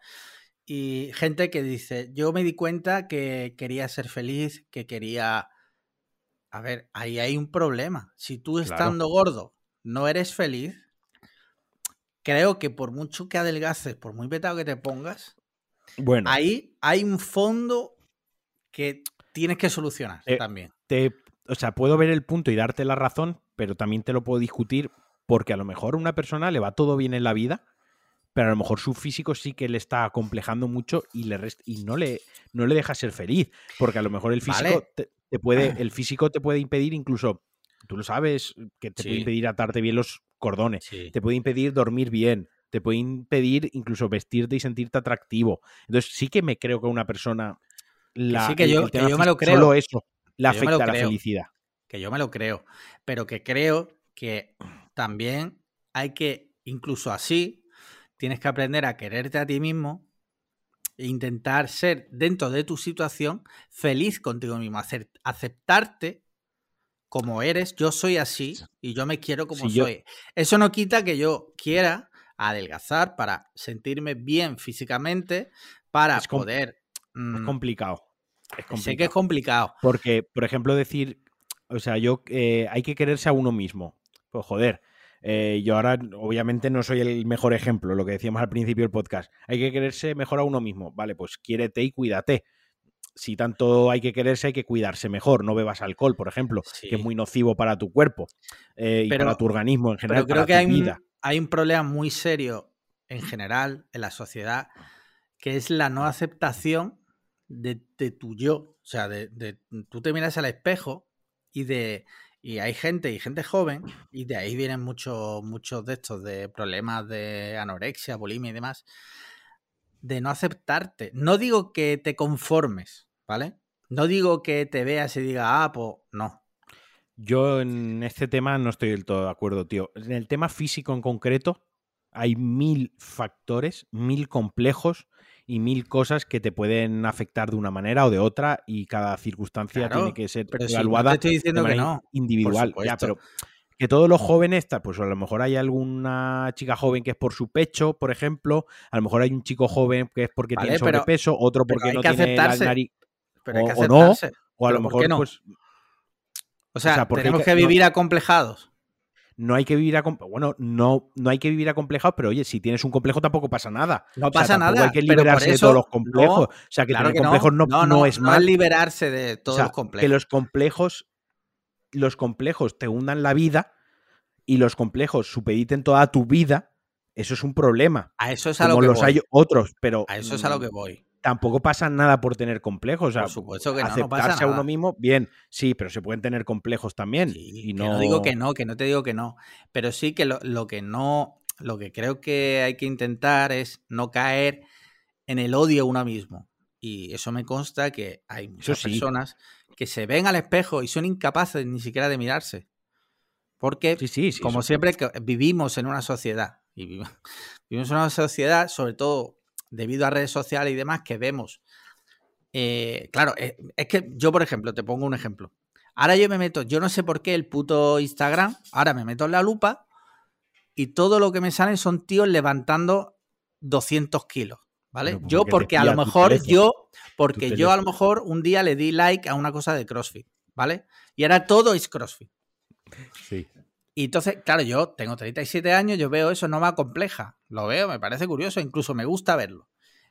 Y gente que dice, yo me di cuenta que quería ser feliz, que quería... A ver, ahí hay un problema. Si tú estando gordo no eres feliz, creo que por mucho que adelgaces, por muy petado que te pongas, bueno. ahí hay un fondo que tienes que solucionar eh, también. Te, o sea, puedo ver el punto y darte la razón, pero también te lo puedo discutir porque a lo mejor a una persona le va todo bien en la vida, pero a lo mejor su físico sí que le está complejando mucho y, le y no, le, no le deja ser feliz, porque a lo mejor el físico te, puede, el físico te puede impedir incluso, tú lo sabes, que te puede impedir atarte bien los cordones, te puede impedir dormir bien, te puede impedir incluso vestirte y sentirte atractivo. Entonces sí que me creo que una persona la, sí que yo, me lo creo. Solo eso le afecta a la felicidad. Que yo me lo creo, pero que creo que también hay que, incluso así, tienes que aprender a quererte a ti mismo e intentar ser dentro de tu situación feliz contigo mismo, hacer, aceptarte como eres, yo soy así y yo me quiero como soy. Eso no quita que yo quiera adelgazar para sentirme bien físicamente, para poder... es mm, complicado. Es complicado. Sé que es complicado. Porque, por ejemplo, decir, o sea, yo eh, hay que quererse a uno mismo. Pues joder, eh, yo ahora obviamente no soy el mejor ejemplo, lo que decíamos al principio del podcast. Hay que quererse mejor a uno mismo. Vale, pues quiérete y cuídate. Si tanto hay que quererse, hay que cuidarse mejor. No bebas alcohol, por ejemplo, que es muy nocivo para tu cuerpo eh, y para tu organismo en general. Pero creo que hay, Un, hay un problema muy serio en general en la sociedad, que es la no aceptación de, tu yo. O sea, de, tú te miras al espejo y de y hay gente y gente joven, y de ahí vienen muchos, muchos de estos de problemas de anorexia, bulimia y demás, de no aceptarte. No digo que te conformes, ¿vale? No digo que te veas y digas, ah, pues no. Yo en este tema no estoy del todo de acuerdo, tío. En el tema físico en concreto, hay mil factores, mil complejos y mil cosas que te pueden afectar de una manera o de otra y cada circunstancia tiene que ser evaluada estoy diciendo de manera individual. Ya, pero que todos los jóvenes, pues a lo mejor hay alguna chica joven que es por su pecho, por ejemplo, a lo mejor hay un chico joven que es porque tiene sobrepeso, otro porque no tiene la nariz o, no, o a lo mejor pues o sea, tenemos que, vivir acomplejados no hay que vivir acomplejado. Bueno, no, no hay que vivir acomplejado, pero oye, si tienes un complejo tampoco pasa nada. No pasa nada. Hay que liberarse de todos los complejos. o sea, que tener complejos no, no, es mal. liberarse de todos los complejos. Que los complejos, los complejos te hundan la vida y los complejos supediten toda tu vida. Eso es un problema. A eso es a lo que los hay otros, pero. A eso es a lo que voy tampoco pasa nada por tener complejos. O sea, por supuesto que no, aceptarse a uno mismo, bien, sí, pero se pueden tener complejos también. y no... digo que no, que no te digo que no. Pero sí que lo, que no, lo que creo que hay que intentar es no caer en el odio a uno mismo. Y eso me consta que hay muchas personas que se ven al espejo y son incapaces ni siquiera de mirarse. Porque, como siempre, vivimos en una sociedad. Y vivimos en una sociedad, sobre todo debido a redes sociales y demás que vemos. Eh, claro, eh, es, que yo, por ejemplo, te pongo un ejemplo. Ahora yo me meto, yo no sé por qué el puto Instagram, ahora me meto en la lupa y todo lo que me salen son tíos levantando 200 kilos, ¿vale? yo porque a lo mejor yo, porque yo a lo mejor un día le di like a una cosa de CrossFit, ¿vale? Y ahora todo es CrossFit. Sí. Y entonces, claro, yo tengo 37 años, yo veo eso no me compleja. Lo veo, me parece curioso, incluso me gusta verlo.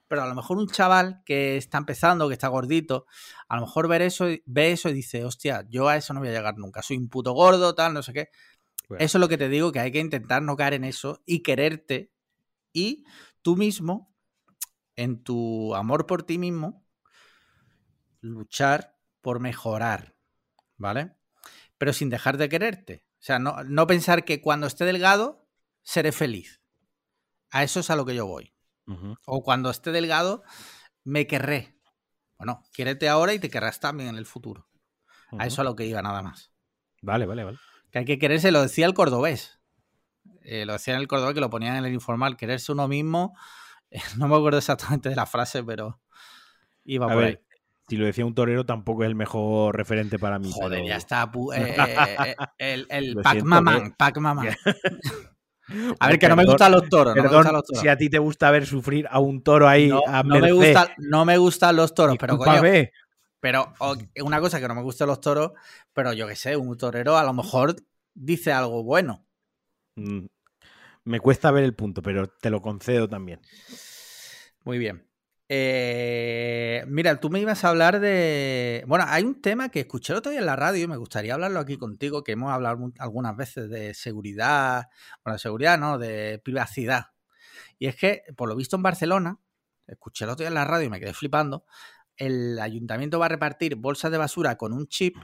Pero a lo mejor un chaval que está empezando, que está gordito, a lo mejor ver eso, ve eso y dice, hostia, yo a eso no voy a llegar nunca, soy un puto gordo, tal, no sé qué. Eso es lo que te digo, que hay que intentar no caer en eso y quererte. Y tú mismo, en tu amor por ti mismo, luchar por mejorar, ¿vale? Pero sin dejar de quererte. O sea, no, pensar que cuando esté delgado seré feliz. A eso es a lo que yo voy. O cuando esté delgado me querré. Bueno, quiérete ahora y te querrás también en el futuro. A eso a lo que iba nada más. Vale, vale, vale. Que hay que quererse, lo decía el cordobés. Eh, lo decía en el cordobés que lo ponían en el informal, quererse uno mismo. no me acuerdo exactamente de la frase, pero Iba por ahí. Si lo decía un torero, tampoco es el mejor referente para mí. Joder, ya está. Eh, eh, el el Pac-Man. Pac A ver, que no me gustan los toros. Perdón, si a ti te gusta ver sufrir a un toro ahí no, a no me, gusta, no me gustan los toros, pero coño, Pero una cosa que no me gustan los toros, pero yo qué sé, un torero a lo mejor dice algo bueno. Mm, me cuesta ver el punto, pero te lo concedo también. Muy bien. Eh, mira, tú me ibas a hablar de. Bueno, hay un tema que escuché el otro día en la radio y me gustaría hablarlo aquí contigo, que hemos hablado algunas veces de seguridad. Bueno, de seguridad, no, de privacidad. Y es que, por lo visto en Barcelona, escuché el otro día en la radio y me quedé flipando. El ayuntamiento va a repartir bolsas de basura con un chip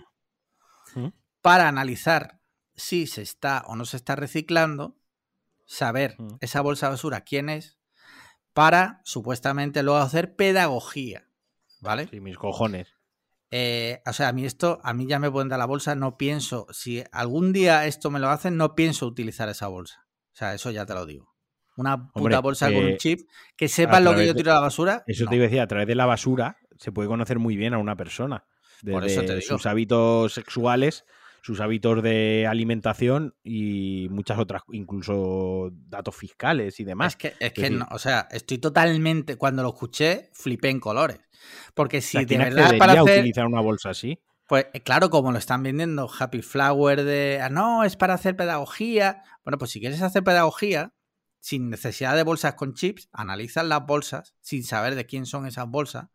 ¿Mm? para analizar si se está o no se está reciclando, saber ¿Mm? esa bolsa de basura quién es para supuestamente luego hacer pedagogía. ¿Vale? Sí, mis cojones. Eh, o sea, a mí esto, a mí ya me pueden dar la bolsa, no pienso, si algún día esto me lo hacen, no pienso utilizar esa bolsa. O sea, eso ya te lo digo. Una puta bolsa con un eh, chip, que sepan lo que yo tiro a la basura. Eso te iba a decir, a través de la basura se puede conocer muy bien a una persona. Por eso te digo. sus hábitos sexuales sus hábitos de alimentación y muchas otras, incluso datos fiscales y demás. Es que, es que no, o sea, estoy totalmente, cuando lo escuché, flipé en colores. Porque si de verdad para utilizar una bolsa así. Pues eh, claro, como lo están vendiendo Happy Flower de, ah, no, es para hacer pedagogía. Bueno, pues si quieres hacer pedagogía, sin necesidad de bolsas con chips, analizas las bolsas sin saber de quién son esas bolsas,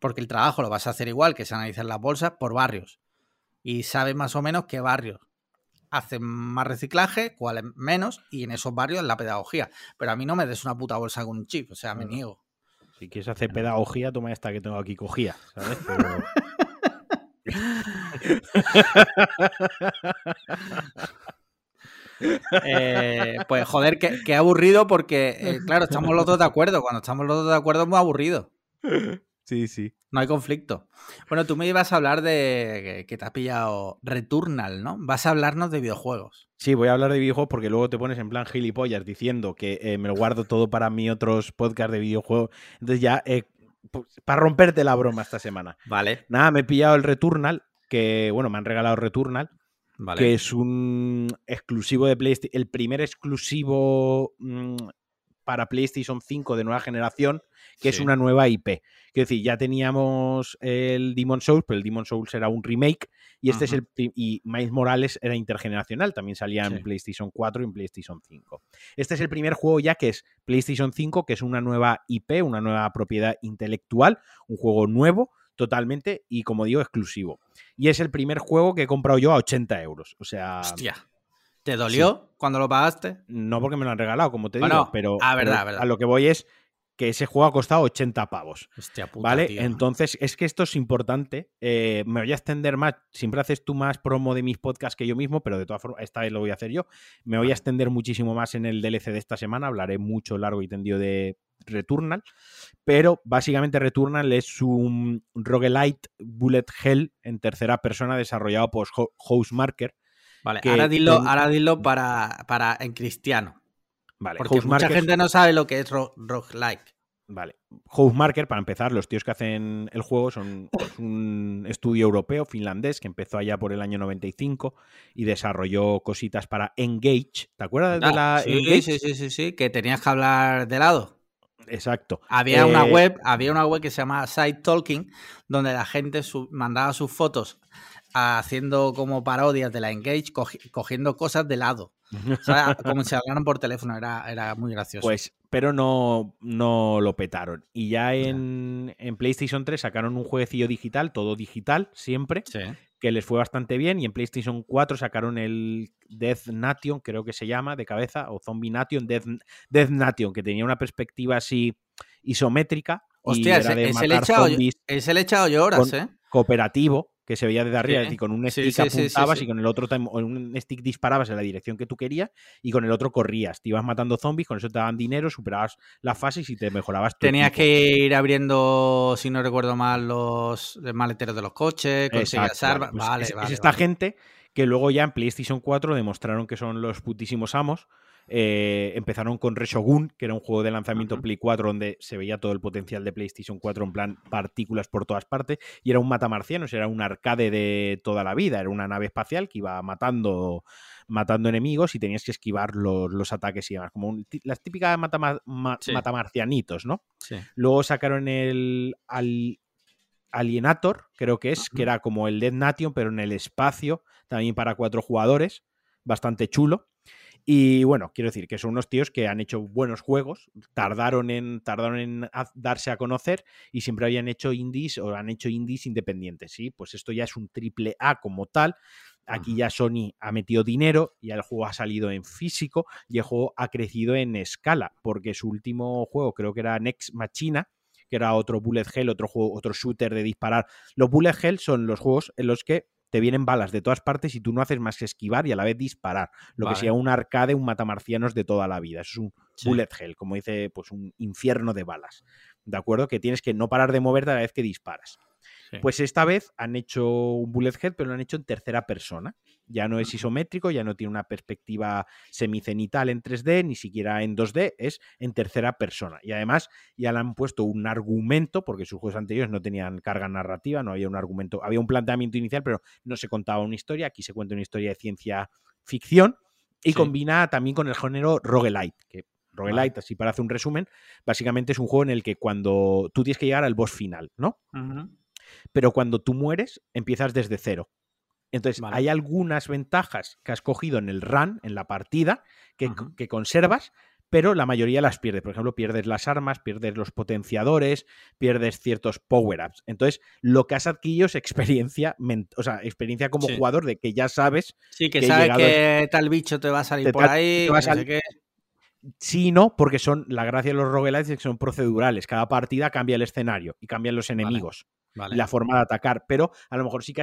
porque el trabajo lo vas a hacer igual que es analizar las bolsas por barrios y sabe más o menos qué barrios hacen más reciclaje, cuáles menos, y en esos barrios la pedagogía. Pero a mí no me des una puta bolsa con un chip, o sea, me niego. Si quieres hacer pedagogía, toma esta que tengo aquí cogida, ¿sabes? Eh, pues joder, qué, aburrido porque, eh, claro, estamos los dos de acuerdo. Cuando estamos los dos de acuerdo es muy aburrido. Sí, sí. No hay conflicto. Bueno, tú me ibas a hablar de que te has pillado Returnal, ¿no? Vas a hablarnos de videojuegos. Sí, voy a hablar de videojuegos porque luego te pones en plan gilipollas diciendo que eh, me lo guardo todo para mí otros podcasts de videojuegos. Entonces ya, eh, pues, para romperte la broma esta semana. Vale. Nada, me he pillado el Returnal, que bueno, me han regalado Returnal. Vale. Que es un exclusivo de PlayStation, el primer exclusivo mm, para PlayStation 5 de nueva generación, que es una nueva IP. Quiero decir, ya teníamos el Demon Souls, pero el Demon Souls era un remake y este es el y Miles Morales era intergeneracional, también salía en PlayStation 4 y en PlayStation 5. Este es el primer juego ya que es PlayStation 5, que es una nueva IP, una nueva propiedad intelectual, un juego nuevo totalmente y como digo, exclusivo. Y es el primer juego que he comprado yo a 80 euros. O sea... Hostia. ¿Te dolió cuando lo pagaste? No porque me lo han regalado, como te digo, pero, a, verdad, a lo que voy es que ese juego ha costado 80 pavos. Hostia puta, ¿Vale? Entonces, es que esto es importante. Eh, me voy a extender más. Siempre haces tú más promo de mis podcasts que yo mismo, pero de todas formas, esta vez lo voy a hacer yo. Me voy a extender muchísimo más en el DLC de esta semana. Hablaré mucho, largo y tendido de Returnal. Pero básicamente, Returnal es un roguelite bullet hell en tercera persona desarrollado por Housemarker. Vale, ahora dilo, ahora dilo para, para en cristiano. Vale, Porque mucha gente no sabe lo que es roguelike. Vale. Housemarker, para empezar, los tíos que hacen el juego son un estudio europeo, finlandés, que empezó allá por el año 95 y desarrolló cositas para Engage. ¿Te acuerdas de ah, la sí, Engage? Sí, sí, sí, sí, que tenías que hablar de lado. Exacto. Había una eh, web, había una web que se llama Side Talking, donde la gente mandaba sus fotos haciendo como parodias de la Engage, cogiendo cosas de lado. O sea, como si hablaran por teléfono, era, era muy gracioso. Pues, pero no, no lo petaron. Y ya en, en, PlayStation 3 sacaron un jueguecillo digital, todo digital, siempre, que les fue bastante bien. Y en PlayStation 4 sacaron el Death Nation, creo que se llama, de cabeza, o Zombie Nation, Death, Death Nation, que tenía una perspectiva así isométrica. Hostia, es, el echado, es el echado lloras, ¿eh? Cooperativo que se veía desde arriba, y con un stick apuntabas y con el otro un stick disparabas en la dirección que tú querías y con el otro corrías. Te ibas matando zombies, con eso te daban dinero, superabas las fases y te mejorabas. Tenías que ir abriendo, si no recuerdo mal, los maleteros de los coches, conseguías armas. Vale, es, esta gente que luego ya en PlayStation 4 demostraron que son los putísimos amos eh, empezaron con Reshogun, que era un juego de lanzamiento Play 4 donde se veía todo el potencial de PlayStation 4 en plan partículas por todas partes y era un matamarcianos, era un arcade de toda la vida, era una nave espacial que iba matando matando enemigos y tenías que esquivar los, ataques y demás, como las típicas matamarcianitos, ¿no? Luego sacaron el Alienator, creo que es, que era como el Dead Nation, pero en el espacio, también para cuatro jugadores, bastante chulo. Y bueno, quiero decir que son unos tíos que han hecho buenos juegos, tardaron en, tardaron en darse a conocer y siempre habían hecho indies o han hecho indies independientes, ¿sí? Pues esto ya es un triple A como tal. Aquí ya Sony ha metido dinero, y el juego ha salido en físico y el juego ha crecido en escala, porque su último juego creo que era Next Machina, que era otro bullet hell, otro juego, otro shooter de disparar. Los bullet hell son los juegos en los que te vienen balas de todas partes y tú no haces más que esquivar y a la vez disparar. Lo que sea un arcade, un matamarcianos de toda la vida. Eso es un bullet hell, como dice, pues un infierno de balas. ¿De acuerdo? Que tienes que no parar de moverte a la vez que disparas. Pues esta vez han hecho un bullet hell, pero lo han hecho en tercera persona. Ya no es isométrico, ya no tiene una perspectiva semicenital en 3D, ni siquiera en 2D, es en tercera persona. Y además ya le han puesto un argumento, porque sus juegos anteriores no tenían carga narrativa, no había un argumento, había un planteamiento inicial, pero no se contaba una historia. Aquí se cuenta una historia de ciencia ficción y combina también con el género roguelite, que roguelite, así para hacer un resumen, básicamente es un juego en el que cuando tú tienes que llegar al boss final, ¿no? Pero cuando tú mueres empiezas desde cero. Entonces, hay algunas ventajas que has cogido en el run, en la partida, que, conservas, pero la mayoría las pierdes. Por ejemplo, pierdes las armas, pierdes los potenciadores, pierdes ciertos power-ups. Entonces, lo que has adquirido es experiencia, o sea, experiencia como jugador de que ya sabes. Sí, que, sabes que tal bicho te va a salir por ahí. Sí, no, porque son la gracia de los roguelites es que son procedurales. Cada partida cambia el escenario y cambian los enemigos la forma de atacar. Pero a lo mejor sí que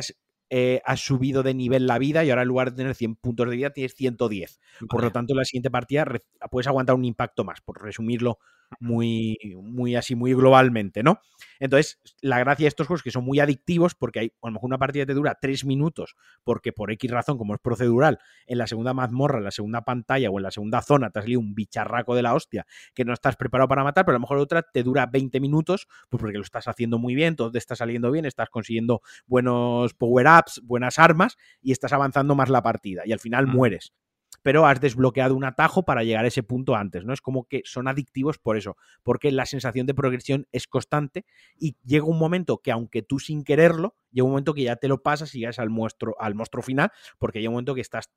eh, has, subido de nivel la vida y ahora en lugar de tener 100 puntos de vida tienes 110. Por lo tanto, en la siguiente partida puedes aguantar un impacto más, por resumirlo muy, muy así, muy globalmente, ¿no? Entonces, la gracia de estos juegos es que son muy adictivos porque hay, a lo mejor una partida te dura tres minutos porque por X razón, como es procedural, en la segunda mazmorra, en la segunda pantalla o en la segunda zona te has salido un bicharraco de la hostia que no estás preparado para matar, pero a lo mejor otra te dura 20 minutos pues porque lo estás haciendo muy bien, todo te está saliendo bien, estás consiguiendo buenos power-ups, buenas armas y estás avanzando más la partida y al final mm. mueres pero has desbloqueado un atajo para llegar a ese punto antes, ¿no? Es como que son adictivos por eso, porque la sensación de progresión es constante y llega un momento que aunque tú sin quererlo, llega un momento que ya te lo pasas y llegas al monstruo, al monstruo final, porque llega un momento que estás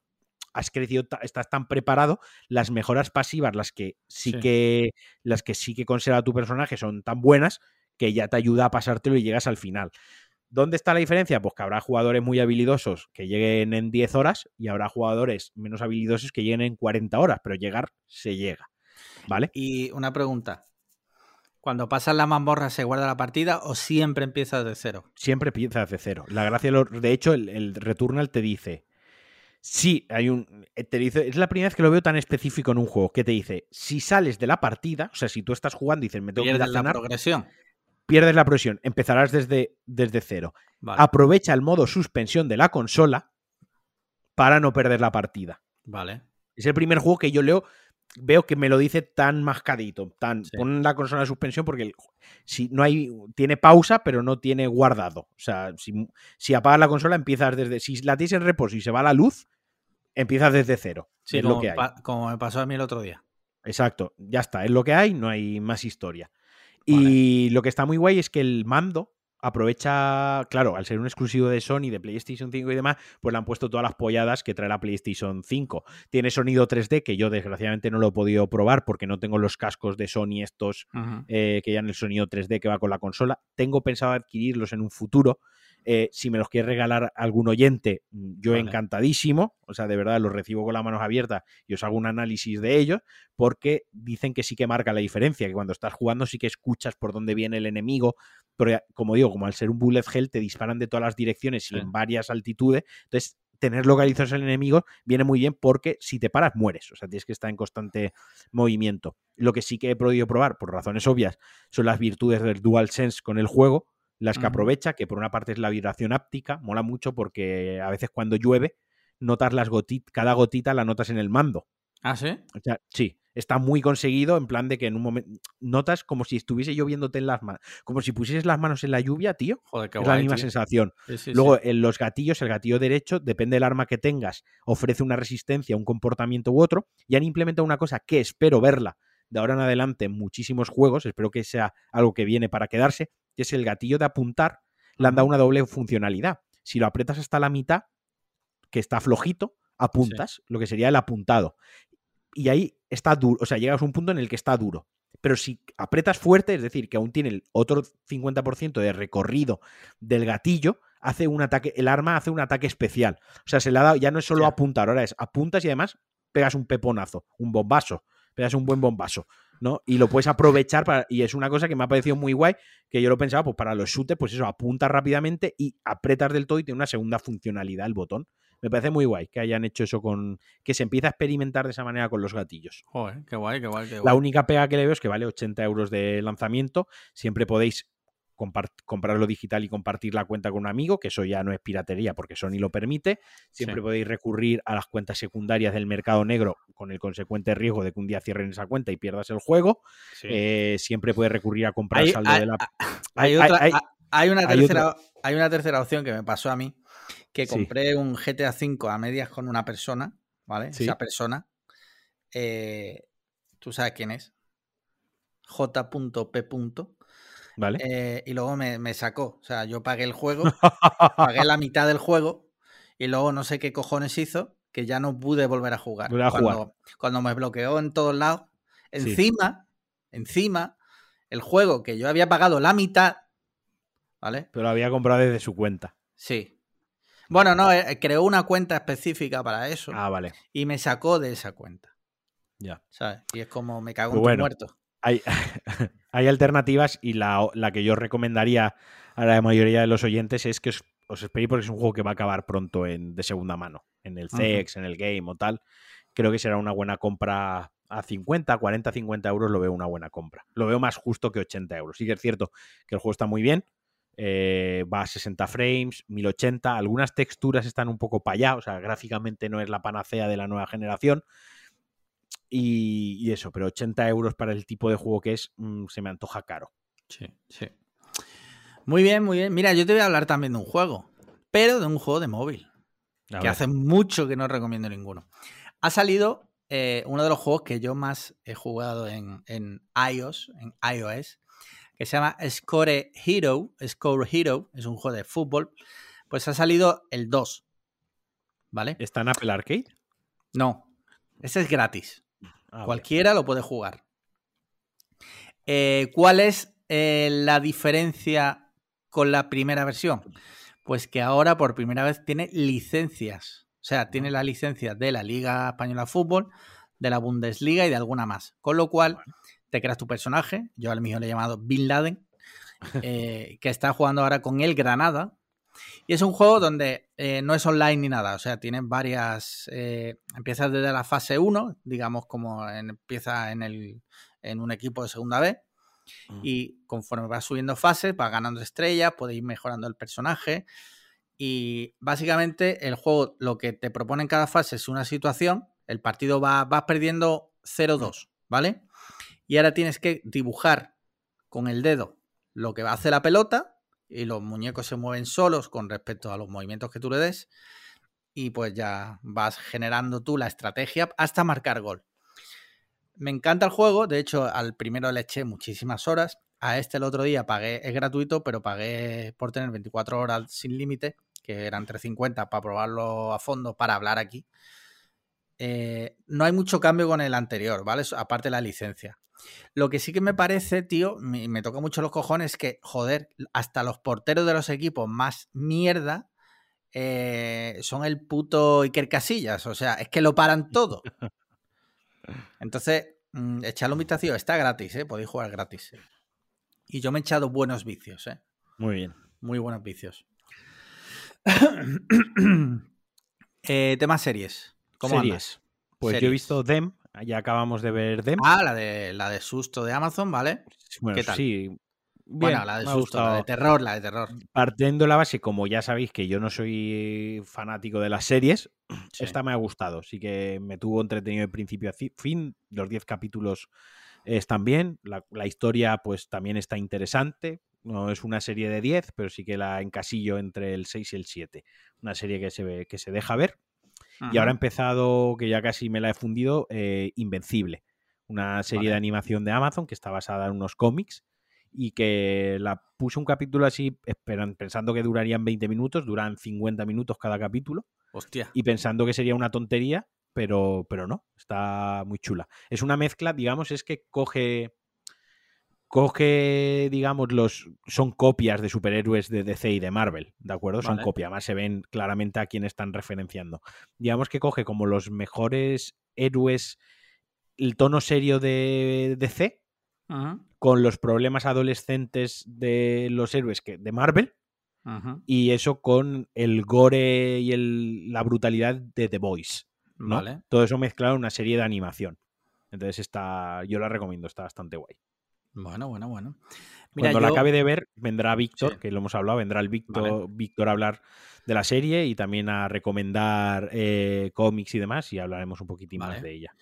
has crecido, estás tan preparado, las mejoras pasivas, las que sí, que las que sí que conserva tu personaje son tan buenas que ya te ayuda a pasártelo y llegas al final. ¿Dónde está la diferencia? Pues que habrá jugadores muy habilidosos que lleguen en 10 horas y habrá jugadores menos habilidosos que lleguen en 40 horas, pero llegar se llega. ¿Vale? Y una pregunta. Cuando pasas la mazmorra, ¿se guarda la partida o siempre empiezas de cero? Siempre empiezas de cero. La gracia, de hecho, el, Returnal te dice. Sí, hay un. Eh, te dice, es la primera vez que lo veo tan específico en un juego. Que te dice, si sales de la partida, o sea, si tú estás jugando y dices, me tengo que ir a la progresión pierdes la progresión, empezarás desde, desde cero. Aprovecha el modo suspensión de la consola para no perder la partida. Vale. Es el primer juego que yo leo, veo que me lo dice tan mascadito, tan pon la consola de suspensión porque si no hay tiene pausa pero no tiene guardado. O sea, si, si apagas la consola empiezas desde si la tienes en reposo y se va la luz, empiezas desde cero. Sí, es lo que hay. como me pasó a mí el otro día. Exacto, ya está, es lo que hay, no hay más historia. Y lo que está muy guay es que el mando aprovecha, claro, al ser un exclusivo de Sony, de PlayStation 5 y demás, pues le han puesto todas las polladas que trae la PlayStation 5. Tiene sonido 3D, que yo desgraciadamente no lo he podido probar porque no tengo los cascos de Sony estos eh, que ya en el sonido 3D que va con la consola. Tengo pensado adquirirlos en un futuro, eh, si me los quiere regalar algún oyente, mm, yo encantadísimo. O sea, de verdad los recibo con las manos abiertas y os hago un análisis de ellos, porque dicen que sí que marca la diferencia, que cuando estás jugando sí que escuchas por dónde viene el enemigo. Pero como digo, como al ser un bullet hell, te disparan de todas las direcciones y en varias altitudes. Entonces, tener localizados el enemigo viene muy bien porque si te paras mueres, o sea, tienes que estar en constante movimiento. Lo que sí que he podido probar, por razones obvias, son las virtudes del DualSense con el juego, las que aprovecha, que por una parte es la vibración áptica, mola mucho porque a veces cuando llueve, notas las gotitas, cada gotita la notas en el mando. ¿Ah, sí? O sea, sí, está muy conseguido en plan de que en un momento notas como si estuviese lloviéndote en las manos, como si pusieses las manos en la lluvia, tío. Joder, qué es guay, la misma tío. sensación. Sí, sí, Luego, sí. en los gatillos, el gatillo derecho, depende del arma que tengas, ofrece una resistencia, un comportamiento u otro, y han implementado una cosa que espero verla de ahora en adelante en muchísimos juegos, espero que sea algo que viene para quedarse, que es el gatillo de apuntar, le han dado una doble funcionalidad. Si lo aprietas hasta la mitad, que está flojito, apuntas, lo que sería el apuntado. Y ahí está duro, o sea, llegas a un punto en el que está duro. Pero si apretas fuerte, es decir, que aún tiene el otro 50% de recorrido del gatillo, hace un ataque, el arma hace un ataque especial. O sea, se le ha dado, ya no es solo apuntar, ahora es apuntas y además pegas un peponazo, un bombazo, pegas un buen bombazo, ¿no? Y lo puedes aprovechar para, y es una cosa que me ha parecido muy guay, que yo lo pensaba, pues para los shooters, pues eso, apuntas rápidamente y apretas del todo y tiene una segunda funcionalidad el botón. Me parece muy guay que hayan hecho eso con, que se empieza a experimentar de esa manera con los gatillos. Joder, qué guay, qué guay, qué La guay. única pega que le veo es que vale 80 euros de lanzamiento. Siempre podéis comprarlo digital y compartir la cuenta con un amigo, que eso ya no es piratería porque Sony lo permite. Siempre Sí. podéis recurrir a las cuentas secundarias del mercado negro con el consecuente riesgo de que un día cierren esa cuenta y pierdas el juego. Sí. Eh, siempre puedes recurrir a comprar Hay- saldo hay- de la... Hay, hay- otra, hay- una tercera, hay una tercera opción que me pasó a mí, que Sí. compré un GTA V a medias con una persona, ¿vale? Esa persona, eh, tú sabes quién es, J.P. ¿Vale? eh, y luego me, me sacó, o sea, yo pagué el juego, pagué la mitad del juego y luego no sé qué cojones hizo, que ya no pude volver a jugar. Volver a cuando, jugar. cuando me bloqueó en todos lados, Sí. encima, encima, el juego que yo había pagado la mitad, ¿vale? Pero lo había comprado desde su cuenta. Sí. Bueno, no, eh, creó una cuenta específica para eso Ah, vale. y me sacó de esa cuenta, Ya. ¿sabes? Y es como me cago Pues en tu muerto. hay, hay alternativas y la, la que yo recomendaría a la mayoría de los oyentes es que os, os esperéis porque es un juego que va a acabar pronto en, de segunda mano, en el Ujú. CEX, en el Game o tal. Creo que será una buena compra a 50, 40, 50 euros, lo veo una buena compra. Lo veo más justo que 80 euros. Sí que es cierto que el juego está muy bien, eh, va a 60 frames, 1080, algunas texturas están un poco para allá, o sea, gráficamente no es la panacea de la nueva generación. Y, y eso, pero 80 euros para el tipo de juego que es, mm, se me antoja caro. Sí, sí. Muy bien, muy bien. Mira, yo te voy a hablar también de un juego, pero de un juego de móvil, A que ver, hace mucho que no recomiendo ninguno. Ha salido eh, uno de los juegos que yo más he jugado en, en iOS, en iOS, que se llama Score Hero. Score Hero es un juego de fútbol. Pues ha salido el 2. ¿Vale? ¿Está en Apple Arcade? No, ese es gratis. Ah. Cualquiera lo puede jugar. Eh, ¿Cuál es eh, la diferencia con la primera versión? Pues que ahora por primera vez tiene licencias. O sea, tiene la licencia de la Liga Española de Fútbol, de la Bundesliga y de alguna más. Con lo cual, te creas tu personaje. Yo al mío le he llamado Bin Laden, eh, que está jugando ahora con el Granada. Y es un juego donde eh, no es online ni nada, o sea, tienes varias... eh, empiezas desde la fase 1, digamos como en- empieza en, el, en un equipo de segunda B, Mm. y conforme vas subiendo fases, vas ganando estrellas, puedes ir mejorando el personaje. Y básicamente el juego lo que te propone en cada fase es una situación, el partido va, vas perdiendo 0-2, ¿vale? Y ahora tienes que dibujar con el dedo lo que hace la pelota y los muñecos se mueven solos con respecto a los movimientos que tú le des y pues ya vas generando tú la estrategia hasta marcar gol. Me encanta el juego, de hecho al primero le eché muchísimas horas, a este el otro día pagué, es gratuito, pero pagué por tener 24 horas sin límite, que eran 350 para probarlo a fondo, para hablar aquí. Eh, no hay mucho cambio con el anterior, ¿vale? Aparte de la licencia. Lo que sí que me parece, tío, me, me toca mucho los cojones que, joder, hasta los porteros de los equipos más mierda eh, son el puto Iker Casillas. O sea, es que lo paran todo. Entonces, mm, echadle un vistazo. Está gratis, ¿eh? Podéis jugar gratis. Y yo me he echado buenos vicios, ¿eh? Muy bien. Muy buenos vicios. eh, tema series. ¿Cómo Series. andas? Pues yo he visto Dem, ya acabamos de ver Dem. Ah, la de, la de susto de Amazon, ¿vale? bueno, ¿qué tal? sí. bueno, la de susto, la de terror, la de terror. Partiendo la base, como ya sabéis que yo no soy fanático de las series, esta me ha gustado. Sí que me tuvo entretenido de principio a fin. Los 10 capítulos están bien. La, historia, pues también está interesante. No es una serie de 10, pero sí que la encasillo entre el 6 y el 7. Una serie que se, ve, que se deja ver. Y ahora ha empezado, que ya casi me la he fundido, eh, Invencible. Una serie de animación de Amazon que está basada en unos cómics y que la puse un capítulo así esperan, pensando que durarían 20 minutos, duran 50 minutos cada capítulo. Hostia. Y pensando que sería una tontería, pero, pero no, está muy chula. Es una mezcla, digamos, es que coge coge, digamos, los. Son copias de superhéroes de DC y de Marvel, ¿de acuerdo? Son copias, más se ven claramente a quién están referenciando. Digamos que coge como los mejores héroes, el tono serio de DC, con los problemas adolescentes de los héroes que, de Marvel. Y eso con el gore y el, la brutalidad de The Boys. Todo eso mezclado en una serie de animación. Entonces está. Yo la recomiendo, está bastante guay. Bueno, bueno, bueno. Cuando la acabe de ver, vendrá Víctor, que lo hemos hablado, vendrá el Víctor, Víctor a hablar de la serie y también a recomendar eh, cómics y demás, y hablaremos un poquitín más de ella.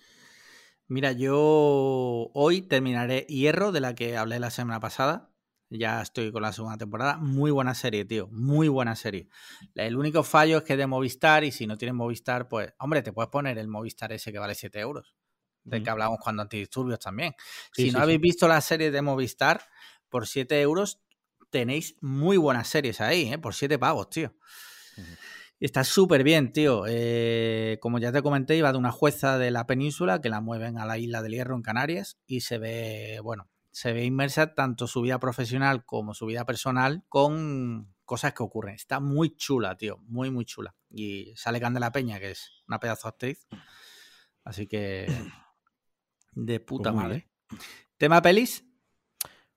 Mira, yo hoy terminaré Hierro, de la que hablé la semana pasada. Ya estoy con la segunda temporada. Muy buena serie, tío. Muy buena serie. El único fallo es que es de Movistar y si no tienes Movistar, pues, hombre, te puedes poner el Movistar ese que vale 7 euros. De que hablamos cuando antidisturbios también. si no habéis visto la serie de Movistar, por 7 euros tenéis muy buenas series ahí, ¿eh? Por 7 pavos, tío. Está súper bien, tío. Eh, como ya te comenté, iba de una jueza de la península que la mueven a la isla del Hierro en Canarias y se ve, bueno, se ve inmersa tanto su vida profesional como su vida personal con cosas que ocurren. Está muy chula, tío. Muy, muy chula. Y sale Candela Peña, que es una pedazo actriz. Así que. De puta pues madre. ¿Tema pelis?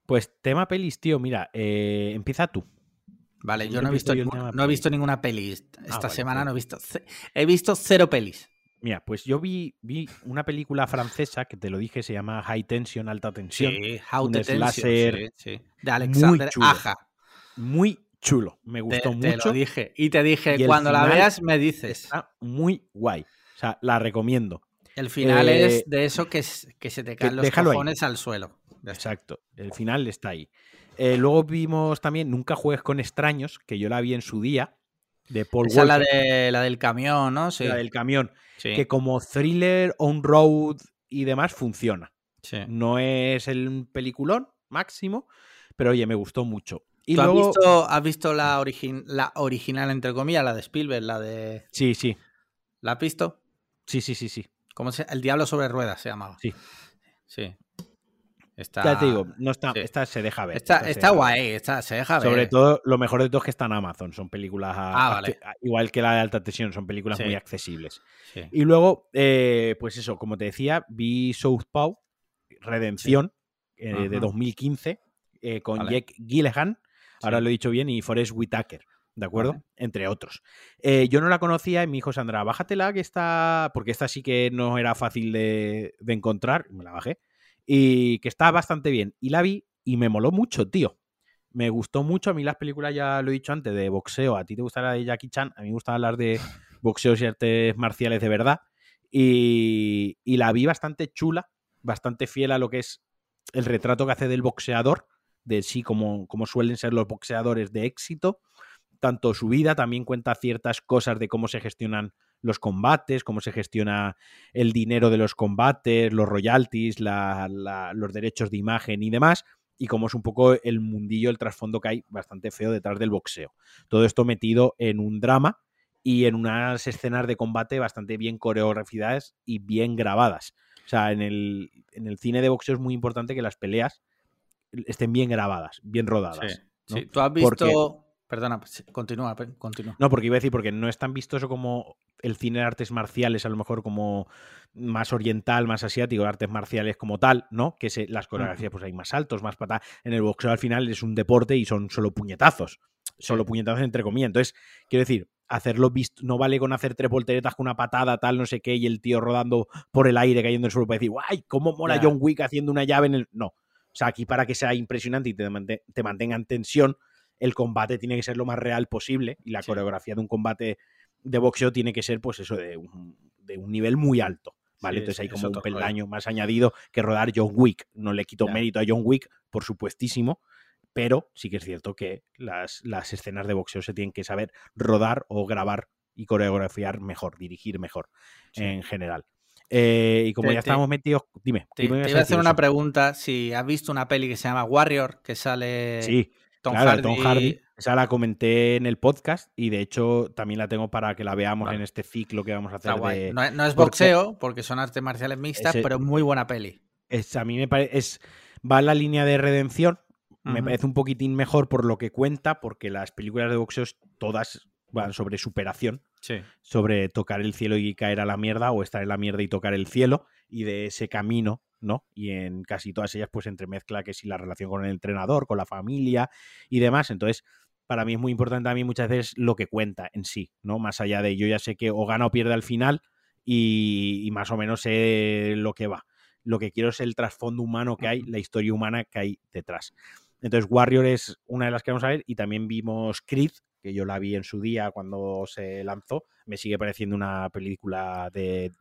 Pues tema pelis, tío. Mira, eh, empieza tú. Vale, yo no he, visto no he visto ninguna peli. Ah, esta semana no he visto. He visto cero pelis. Mira, pues yo vi, vi una película francesa que te lo dije, se llama High Tension, Alta Tensión. Sí, High Tension. Sí, sí. De Alexander muy Aja. Muy chulo. Me gustó mucho. Te lo dije. Y te dije, cuando la veas, me dices. Está muy guay. O sea, la recomiendo. El final es eh, de eso que, que se te caen los cojones al suelo. Exacto. El final está ahí. Eh, luego vimos también Nunca juegues con extraños, que yo la vi en su día, de Paul Esa la, de, la del camión, ¿no? Sí. La del camión. Que como thriller, on-road y demás funciona. No es el peliculón máximo, pero oye, me gustó mucho. Y has, visto, has visto, la, la original, entre comillas, la de Spielberg, la de... Sí, sí. ¿La has visto? Sí, sí, sí, sí. ¿Cómo se... El Diablo sobre Ruedas se llamaba. Sí. Sí ya te digo, no está, esta se deja ver. Está, guay, se deja ver. Sobre todo, lo mejor de todo es que está en Amazon. Son películas, ah, igual que la de alta tensión, son películas muy accesibles. Y luego, eh, pues eso, como te decía, vi Southpaw, Redención, eh, de 2015, eh, con Jack Gilligan, ahora lo he dicho bien, y Forrest Whitaker. ¿De acuerdo? Entre otros. yo no la conocía y mi hijo Sandra, bájatela que está. Porque esta sí que no era fácil de, de encontrar. Me la bajé y que está bastante bien. Y la vi y me moló mucho, tío. Me gustó mucho. A mí las películas, ya lo he dicho antes, de boxeo. A ti te gusta la de Jackie Chan. A mí me gusta hablar de boxeos y artes marciales de verdad. Y, y la vi bastante chula, bastante fiel a lo que es el retrato que hace del boxeador, de sí como, como suelen ser los boxeadores de éxito. Tanto su vida también cuenta ciertas cosas de cómo se gestionan los combates, cómo se gestiona el dinero de los combates, los royalties, los derechos de imagen y demás, y cómo es un poco el mundillo, el trasfondo que hay bastante feo detrás del boxeo. Todo esto metido en un drama y en unas escenas de combate bastante bien coreografiadas y bien grabadas. O sea, en el, en el cine de boxeo es muy importante que las peleas estén bien grabadas, bien rodadas. Sí, tú has visto... Perdona, pues, continúa, continúa. No, porque iba a decir, porque no es tan vistoso como el cine de artes marciales, a lo mejor como más oriental, más asiático, artes marciales como tal, ¿no? Que se, las coreografías, pues hay más altos, más patas. En el boxeo al final es un deporte y son solo puñetazos. Solo puñetazos entre comillas. Entonces, quiero decir, hacerlo visto, no vale con hacer tres volteretas con una patada, tal, no sé qué, y el tío rodando por el aire, cayendo en el suelo para decir, ¡guay! ¿Cómo mola John Wick haciendo una llave en el. No. O sea, aquí para que sea impresionante y te, te mantenga en tensión, el combate tiene que ser lo más real posible y la coreografía de un combate de boxeo tiene que ser, pues eso, de un, de un nivel muy alto. ¿Vale? Entonces hay como un peldaño más añadido que rodar John Wick. No le quito mérito a John Wick, por supuestísimo, pero sí que es cierto que las, las escenas de boxeo se tienen que saber rodar o grabar y coreografiar mejor, dirigir mejor en general. Eh, y como ya estamos metidos, dime. Te, iba a hacer una pregunta. Si has visto una peli que se llama Warrior, que sale sí, Tom, Hardy. Tom Hardy. Esa la comenté en el podcast y de hecho también la tengo para que la veamos en este ciclo que vamos a hacer. no, es boxeo, porque son artes marciales mixtas, pero muy buena peli. Es, a mí me parece. Es, va en la línea de redención. Me parece un poquitín mejor por lo que cuenta, porque las películas de boxeo todas van sobre superación sobre tocar el cielo y caer a la mierda o estar en la mierda y tocar el cielo y de ese camino, ¿no? Y en casi todas ellas pues entremezcla que si la relación con el entrenador, con la familia y demás. Entonces, para mí es muy importante a mí muchas veces lo que cuenta en sí, ¿no? Más allá de yo ya sé que o gana o pierde al final y, más o menos sé lo que va. Lo que quiero es el trasfondo humano que hay, la historia humana que hay detrás. Entonces, Warrior es una de las que vamos a ver y también vimos Creed, que yo la vi en su día cuando se lanzó, me sigue pareciendo una película de,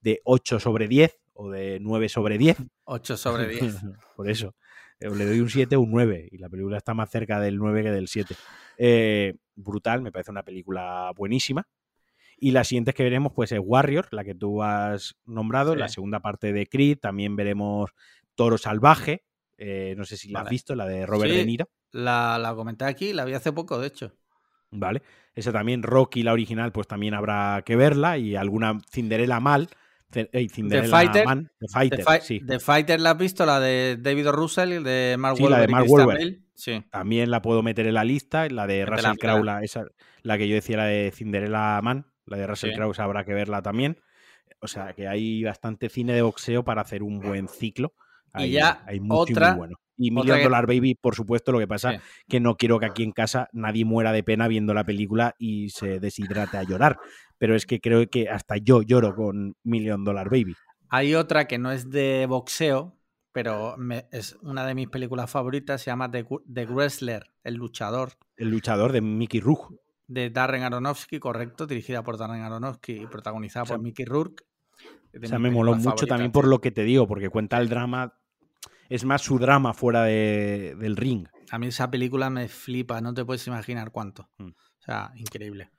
de 8 sobre 10 o de 9 sobre 10. 8 sobre 10. Por eso. Eh, le doy un 7 o un 9 y la película está más cerca del 9 que del 7. Eh, brutal, me parece una película buenísima. Y las siguientes que veremos, pues es Warrior, la que tú has nombrado, la segunda parte de Creed, también veremos Toro Salvaje, eh, no sé si la has visto, la de Robert De Niro. La, la comenté aquí, la vi hace poco, de hecho. ¿vale? Esa también, Rocky, la original, pues también habrá que verla y alguna Cinderella mal. Cinderella Fighter, Man, The Fighter, sí. The Fighter la has visto, la de David Russell, de Mark sí, la de Mark Wahlberg. Sí. También la puedo meter en la lista, la de Russell Crowe, la, esa, la que yo decía, la de Cinderella Man, la de Russell Crowe, habrá que verla también. O sea, que hay bastante cine de boxeo para hacer un buen ciclo. y ya hay mucho otra, muy bueno. Y Million Dollar Baby, por supuesto, lo que pasa que no quiero que aquí en casa nadie muera de pena viendo la película y se deshidrate a llorar. Pero es que creo que hasta yo lloro con Million Dollar Baby. Hay otra que no es de boxeo, pero es una de mis películas favoritas, se llama The, Wrestler, el luchador. El luchador de Mickey Rourke. De Darren Aronofsky, correcto, dirigida por Darren Aronofsky y protagonizada por Mickey Rourke. O sea, me moló mucho también por lo que te digo, porque cuenta el drama es más su drama fuera del ring. A mí esa película me flipa, no te puedes imaginar cuánto. Mm. O sea, increíble.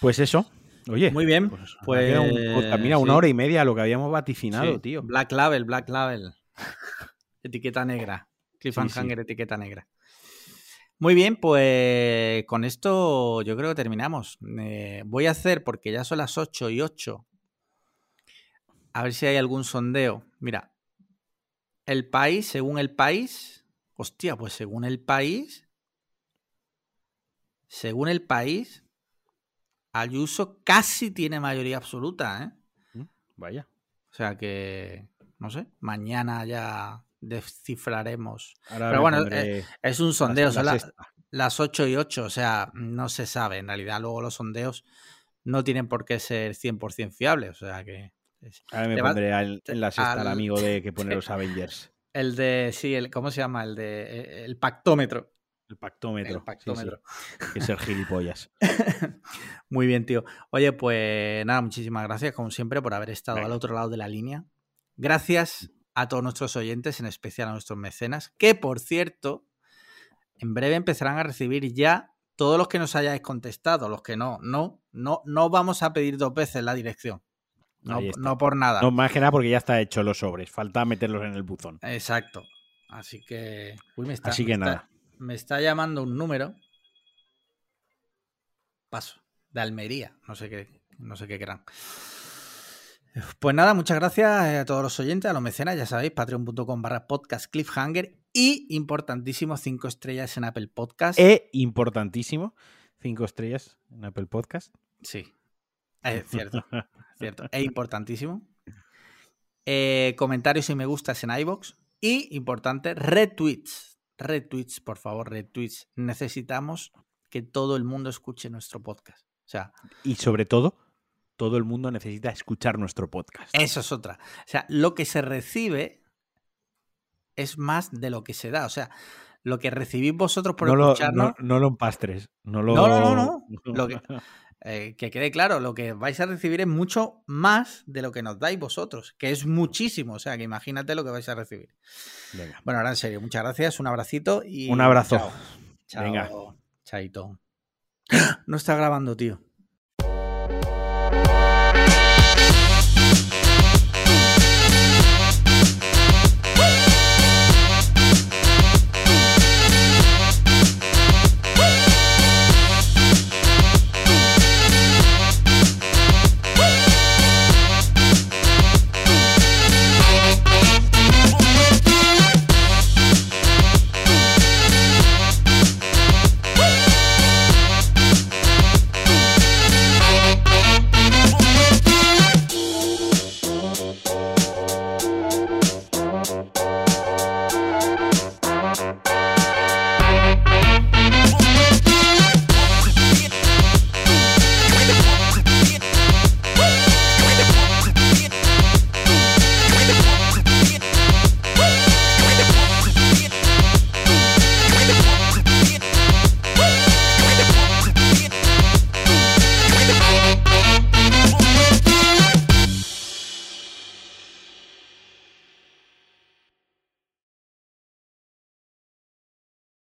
Pues eso. Oye, muy bien. Pues, pues mira, una hora y media lo que habíamos vaticinado, tío. Black Label, Black Label. etiqueta negra. Cliffhanger, etiqueta negra. Muy bien, pues con esto yo creo que terminamos. Eh, voy a hacer, porque ya son las 8 y 8, a ver si hay algún sondeo. Mira, el país, según el país, hostia, pues según el país, según el país, Ayuso casi tiene mayoría absoluta, ¿eh? Mm, vaya. O sea que, no sé, mañana ya descifraremos. Pero bueno, eh, es un sondeo, son las, 8 y 8, o sea, no se sabe. En realidad, luego los sondeos no tienen por qué ser 100% fiables, o sea que Ahora me pondré en la sexta al, amigo de que pone los Avengers. El de, sí, el, ¿cómo se llama? El de el pactómetro. El pactómetro. El pactómetro. Que es el gilipollas. Muy bien, tío. Oye, pues nada, muchísimas gracias, como siempre, por haber estado al otro lado de la línea. Gracias a todos nuestros oyentes, en especial a nuestros mecenas, que por cierto, en breve empezarán a recibir ya todos los que nos hayáis contestado, los que no, no, no, no vamos a pedir dos veces la dirección. No, por nada. No, más que nada porque ya está hecho los sobres. Falta meterlos en el buzón. Exacto. Así que. me está, Así que nada. Me está llamando un número. Paso. De Almería. No sé qué, no sé qué querrán. Pues nada, muchas gracias a todos los oyentes, a los mecenas, ya sabéis, patreon.com barra podcast cliffhanger y importantísimo, cinco estrellas en Apple Podcast. E importantísimo, cinco estrellas en Apple Podcast. Sí, es cierto. ¿cierto? Es importantísimo. Eh, comentarios y me gustas en iBox. Y, importante, retweets. Retweets, por favor, retweets. Necesitamos que todo el mundo escuche nuestro podcast. O sea, y sobre todo, todo el mundo necesita escuchar nuestro podcast. Eso es otra. O sea, lo que se recibe es más de lo que se da. O sea, lo que recibís vosotros por no escucharnos. Lo, no, no, lo empastres. No, lo... no, no, no. Lo que, eh, que quede claro, lo que vais a recibir es mucho más de lo que nos dais vosotros, que es muchísimo. O sea, que imagínate lo que vais a recibir. Bueno, ahora en serio, muchas gracias, un abracito y. Un abrazo. Chao. Venga. Chaito. No está grabando, tío.